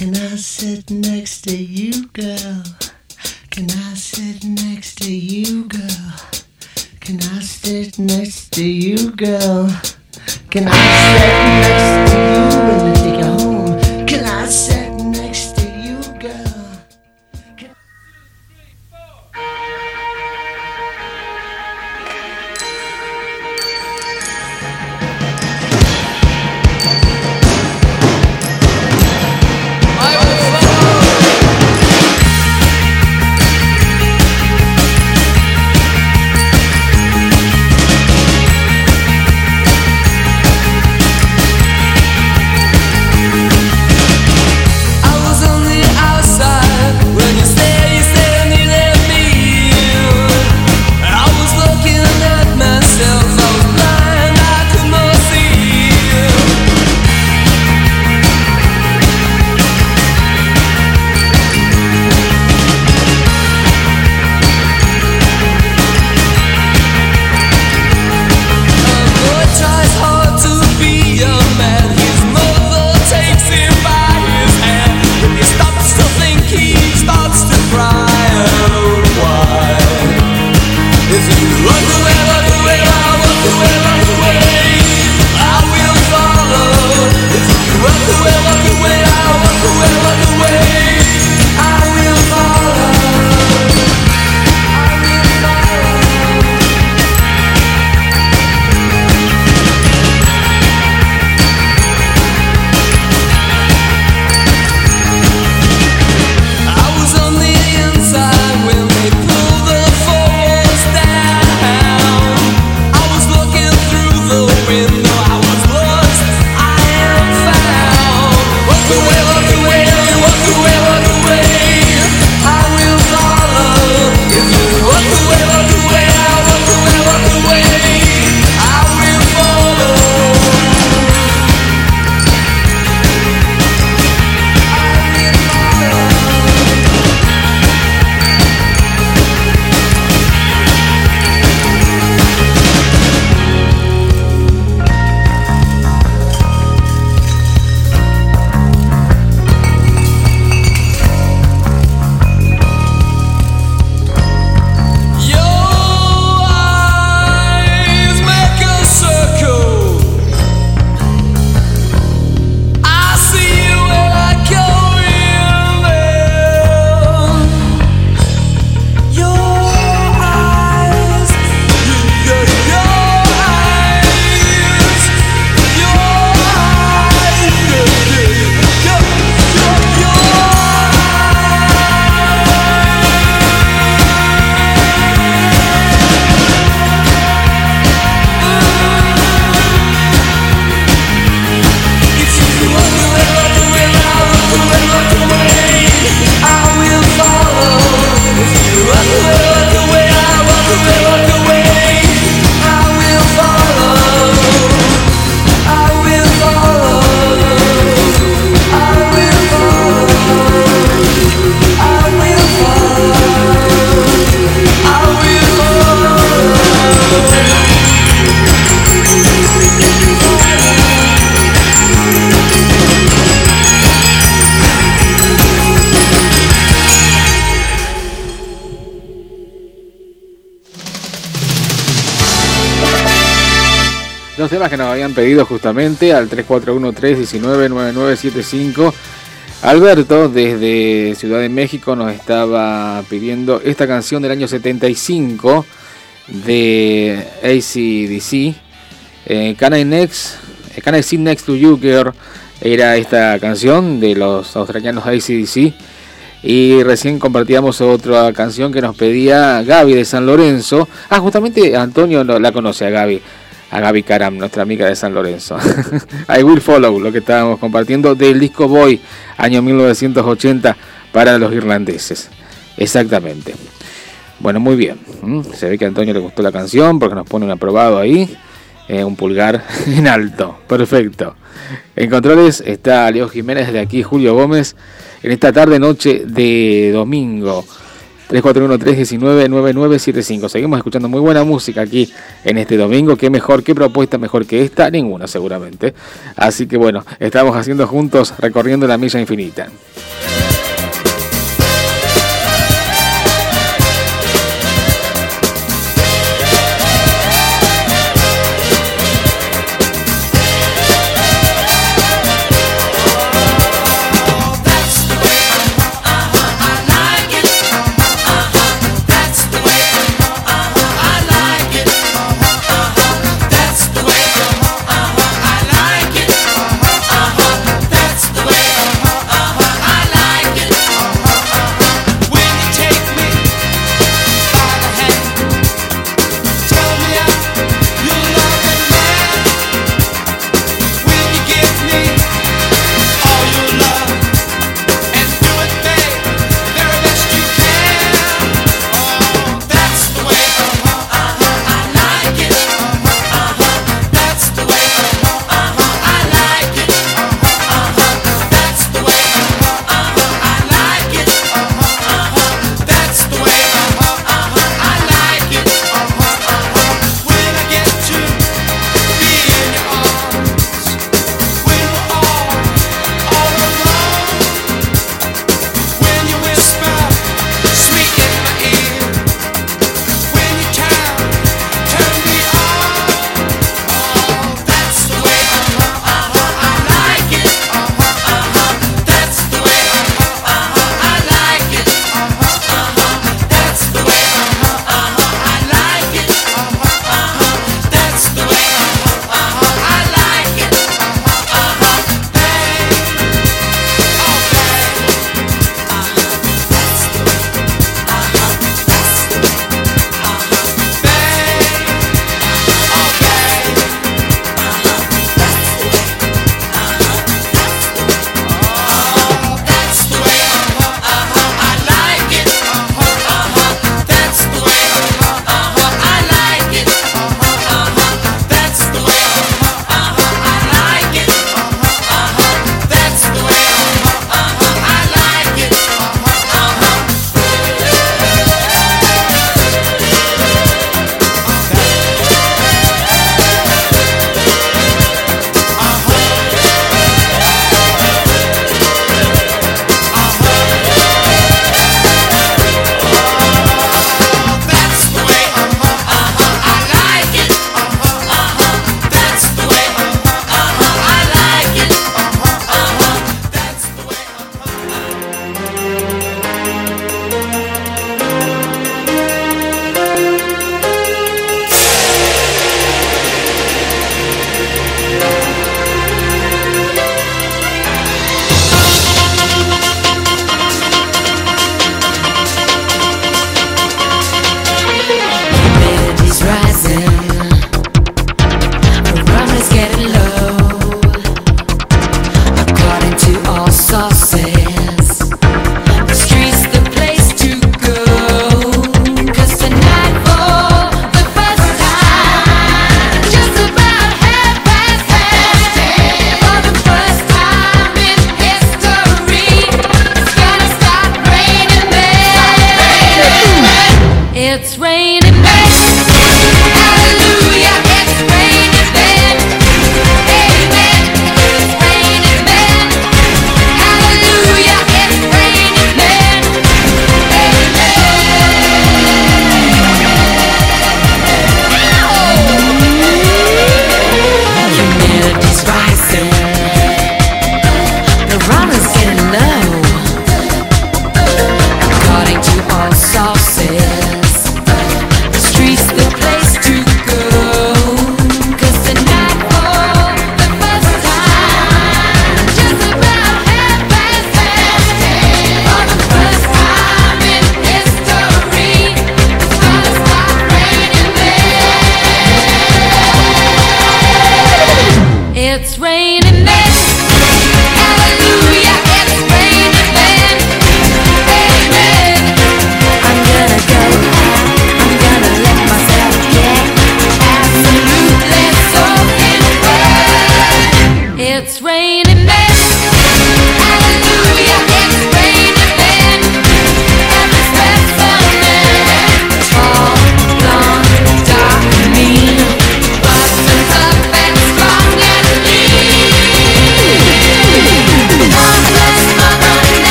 Can I sit next to you, girl? Can I sit next to you, girl? Can I sit next to you, girl? Can I sit next to you in the habían pedido justamente al 341-319-9975. Alberto desde Ciudad de México nos estaba pidiendo esta canción del año 75 de ACDC. Eh, Can I Next, eh, Can I Sit Next to You Girl era esta canción de los australianos ACDC. Y recién compartíamos otra canción que nos pedía Gaby de San Lorenzo. Ah, justamente Antonio la conoce a Gaby. A Gaby Caram, nuestra amiga de San Lorenzo. [LAUGHS] I Will Follow, lo que estábamos compartiendo del disco Boy, año 1980, para los irlandeses. Exactamente. Bueno, muy bien. ¿m? Se ve que a Antonio le gustó la canción porque nos pone un aprobado ahí. eh, un pulgar [LAUGHS] en alto. Perfecto. En controles está Leo Jiménez de aquí, Julio Gómez. En esta tarde, noche de domingo. 341-319-9975. Seguimos escuchando muy buena música aquí en este domingo. Qué mejor, qué propuesta mejor que esta, ninguna seguramente. Así que bueno, estamos haciendo juntos recorriendo la milla infinita.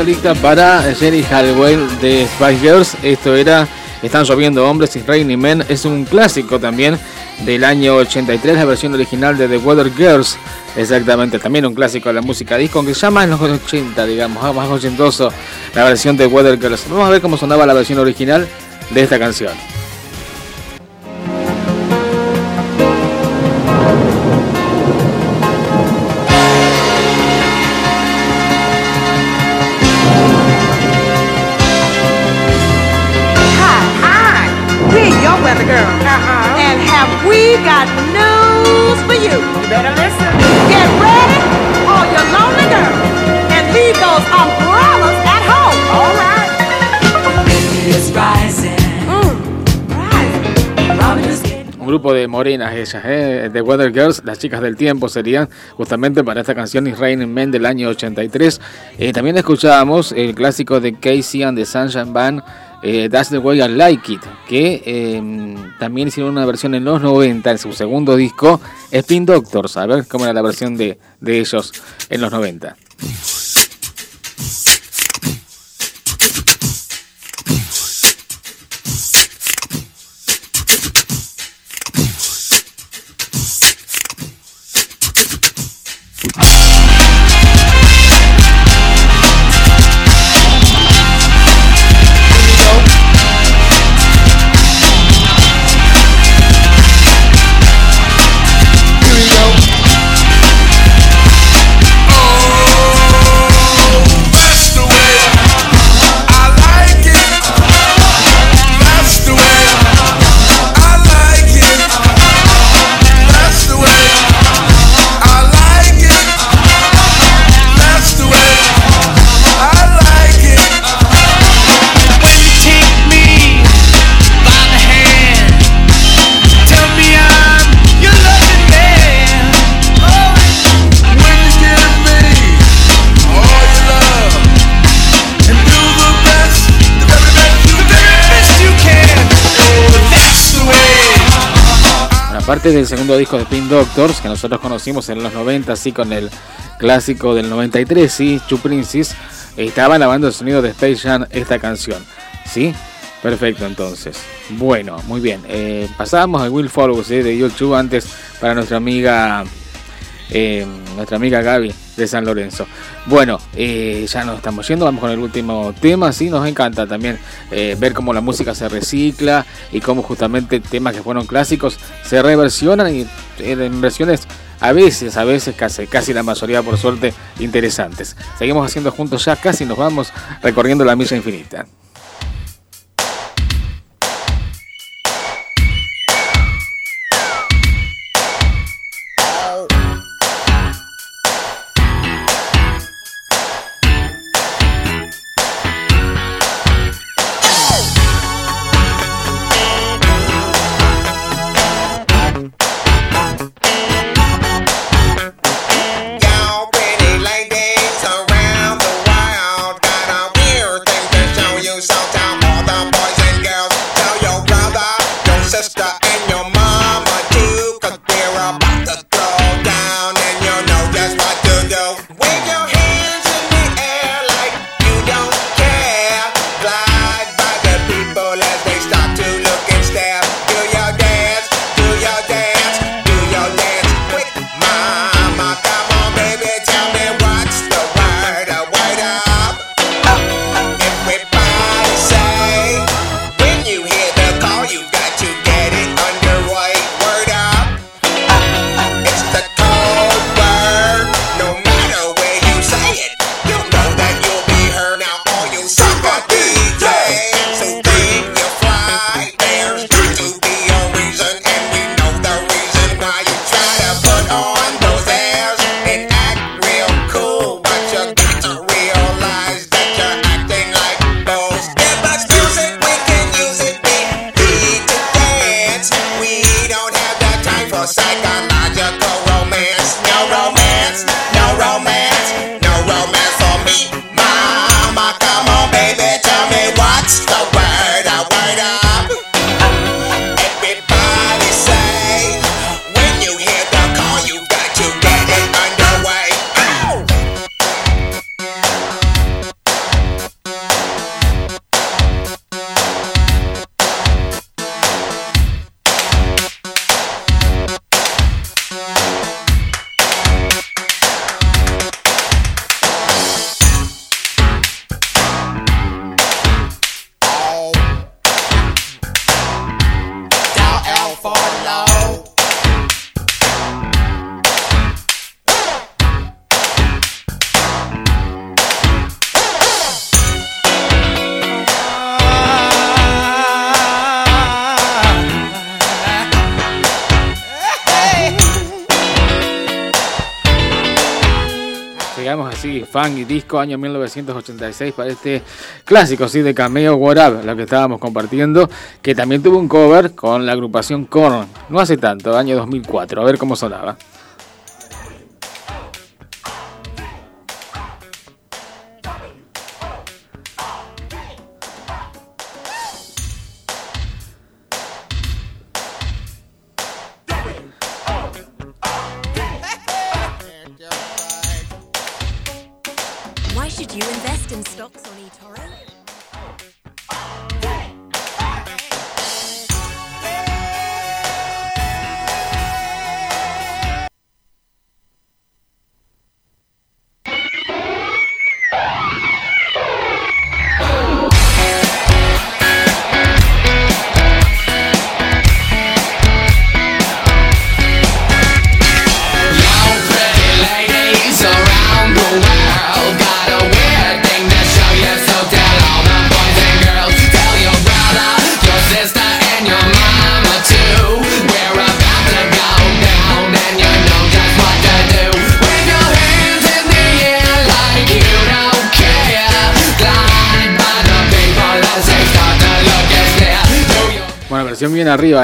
Solista para Jenny Halliwell de Spice Girls. Esto era Están lloviendo hombres y Raining Men. Es un clásico también del año 83, la versión original de The Weather Girls. Exactamente, también un clásico de la música disco, aunque ya más en los 80, digamos, ah, más ochentoso la versión de Weather Girls. Vamos a ver cómo sonaba la versión original de esta canción. Grupo de morenas ellas, ¿eh? The Weather Girls, las chicas del tiempo serían justamente para esta canción Is Raining Men del año 83. Eh, también escuchábamos el clásico de Casey and the Sunshine Band, eh, That's the Way I Like It, que eh, también hicieron una versión en los 90, en su segundo disco, Spin Doctors. A ver cómo era la versión de, de ellos en los 90. Aparte del segundo disco de Spin Doctors, que nosotros conocimos en los 90, sí, con el clásico del 93, sí, Chu Princess, estaba lavando el sonido de Space Jam esta canción, ¿sí? Perfecto, entonces. Bueno, muy bien. Eh, pasábamos al Will Follow ¿sí? de YouTube antes para nuestra amiga eh, nuestra amiga Gaby de San Lorenzo. Bueno, eh, ya nos estamos yendo, vamos con el último tema, sí, nos encanta también eh, ver cómo la música se recicla y cómo justamente temas que fueron clásicos se reversionan y en versiones a veces, a veces, casi, casi la mayoría por suerte, interesantes. Seguimos haciendo juntos ya, casi nos vamos recorriendo la milla infinita. Disco, año 1986, para este clásico, sí, de Cameo What Up, lo que estábamos compartiendo, que también tuvo un cover con la agrupación Korn, no hace tanto, año 2004, a ver cómo sonaba.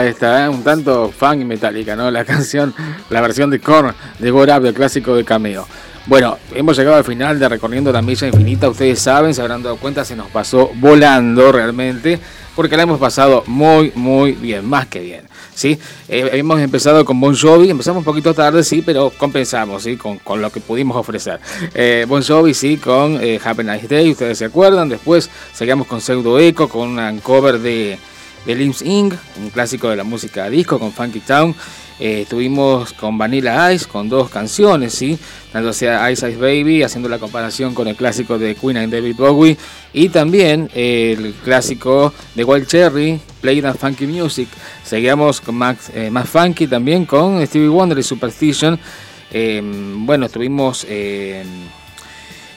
Esta, ¿eh? un tanto funk y metálica, ¿no? La [LAUGHS] canción, la versión de Korn de Go Up, del clásico de Cameo. Bueno, hemos llegado al final de Recorriendo la Milla Infinita. Ustedes saben, se habrán dado cuenta, se nos pasó volando realmente, porque la hemos pasado muy, muy bien, más que bien. ¿sí? Eh, hemos empezado con Bon Jovi, empezamos un poquito tarde, sí, pero compensamos ¿sí? con, con lo que pudimos ofrecer. Eh, bon Jovi, sí, con eh, Happy Nice Day, ustedes se acuerdan. Después seguimos con Pseudo Echo, con una cover de de Limbs Inc., un clásico de la música disco con Funky Town. Eh, estuvimos con Vanilla Ice, con dos canciones, ¿sí? Tanto sea Ice Ice Baby, haciendo la comparación con el clásico de Queen and David Bowie. Y también el clásico de Wild Cherry, Play That Funky Music. Seguíamos con Max, eh, más Funky también con Stevie Wonder y Superstition. Eh, bueno, estuvimos...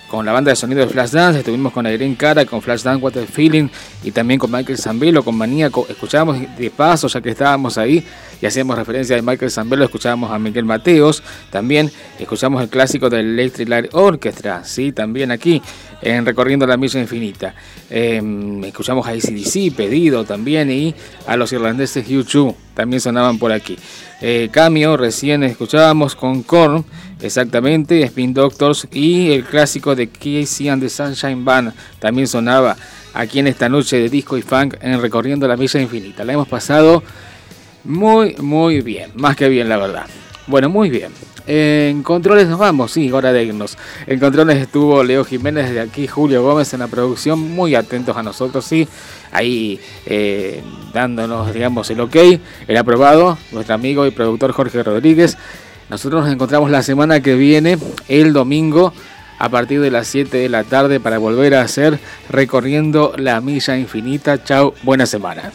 con la banda de sonido de Flashdance, estuvimos con Irene Cara, con Flashdance What a Feeling y también con Michael Zambello, con Maníaco. Escuchábamos de paso, ya que estábamos ahí y hacíamos referencia de Michael Zambello, escuchábamos a Miguel Mateos. También escuchamos el clásico del Electric Light Orchestra, sí, también aquí en Recorriendo la Milla Infinita. Eh, escuchamos a ACDC, Pedido también y a los irlandeses U2 también sonaban por aquí. Eh, Cameo, recién escuchábamos con Korn, exactamente, Spin Doctors y el clásico de Casey and the Sunshine Band también sonaba aquí en esta noche de disco y funk en Recorriendo la Milla Infinita. La hemos pasado muy, muy bien, más que bien, la verdad. Bueno, muy bien. En controles nos vamos, sí, hora de irnos. En controles estuvo Leo Jiménez de aquí, Julio Gómez en la producción, muy atentos a nosotros, sí. Ahí eh, dándonos, digamos, el ok, el aprobado, nuestro amigo y productor Jorge Rodríguez. Nosotros nos encontramos la semana que viene, el domingo, a partir de las 7 de la tarde para volver a hacer recorriendo la milla infinita. Chao, buena semana.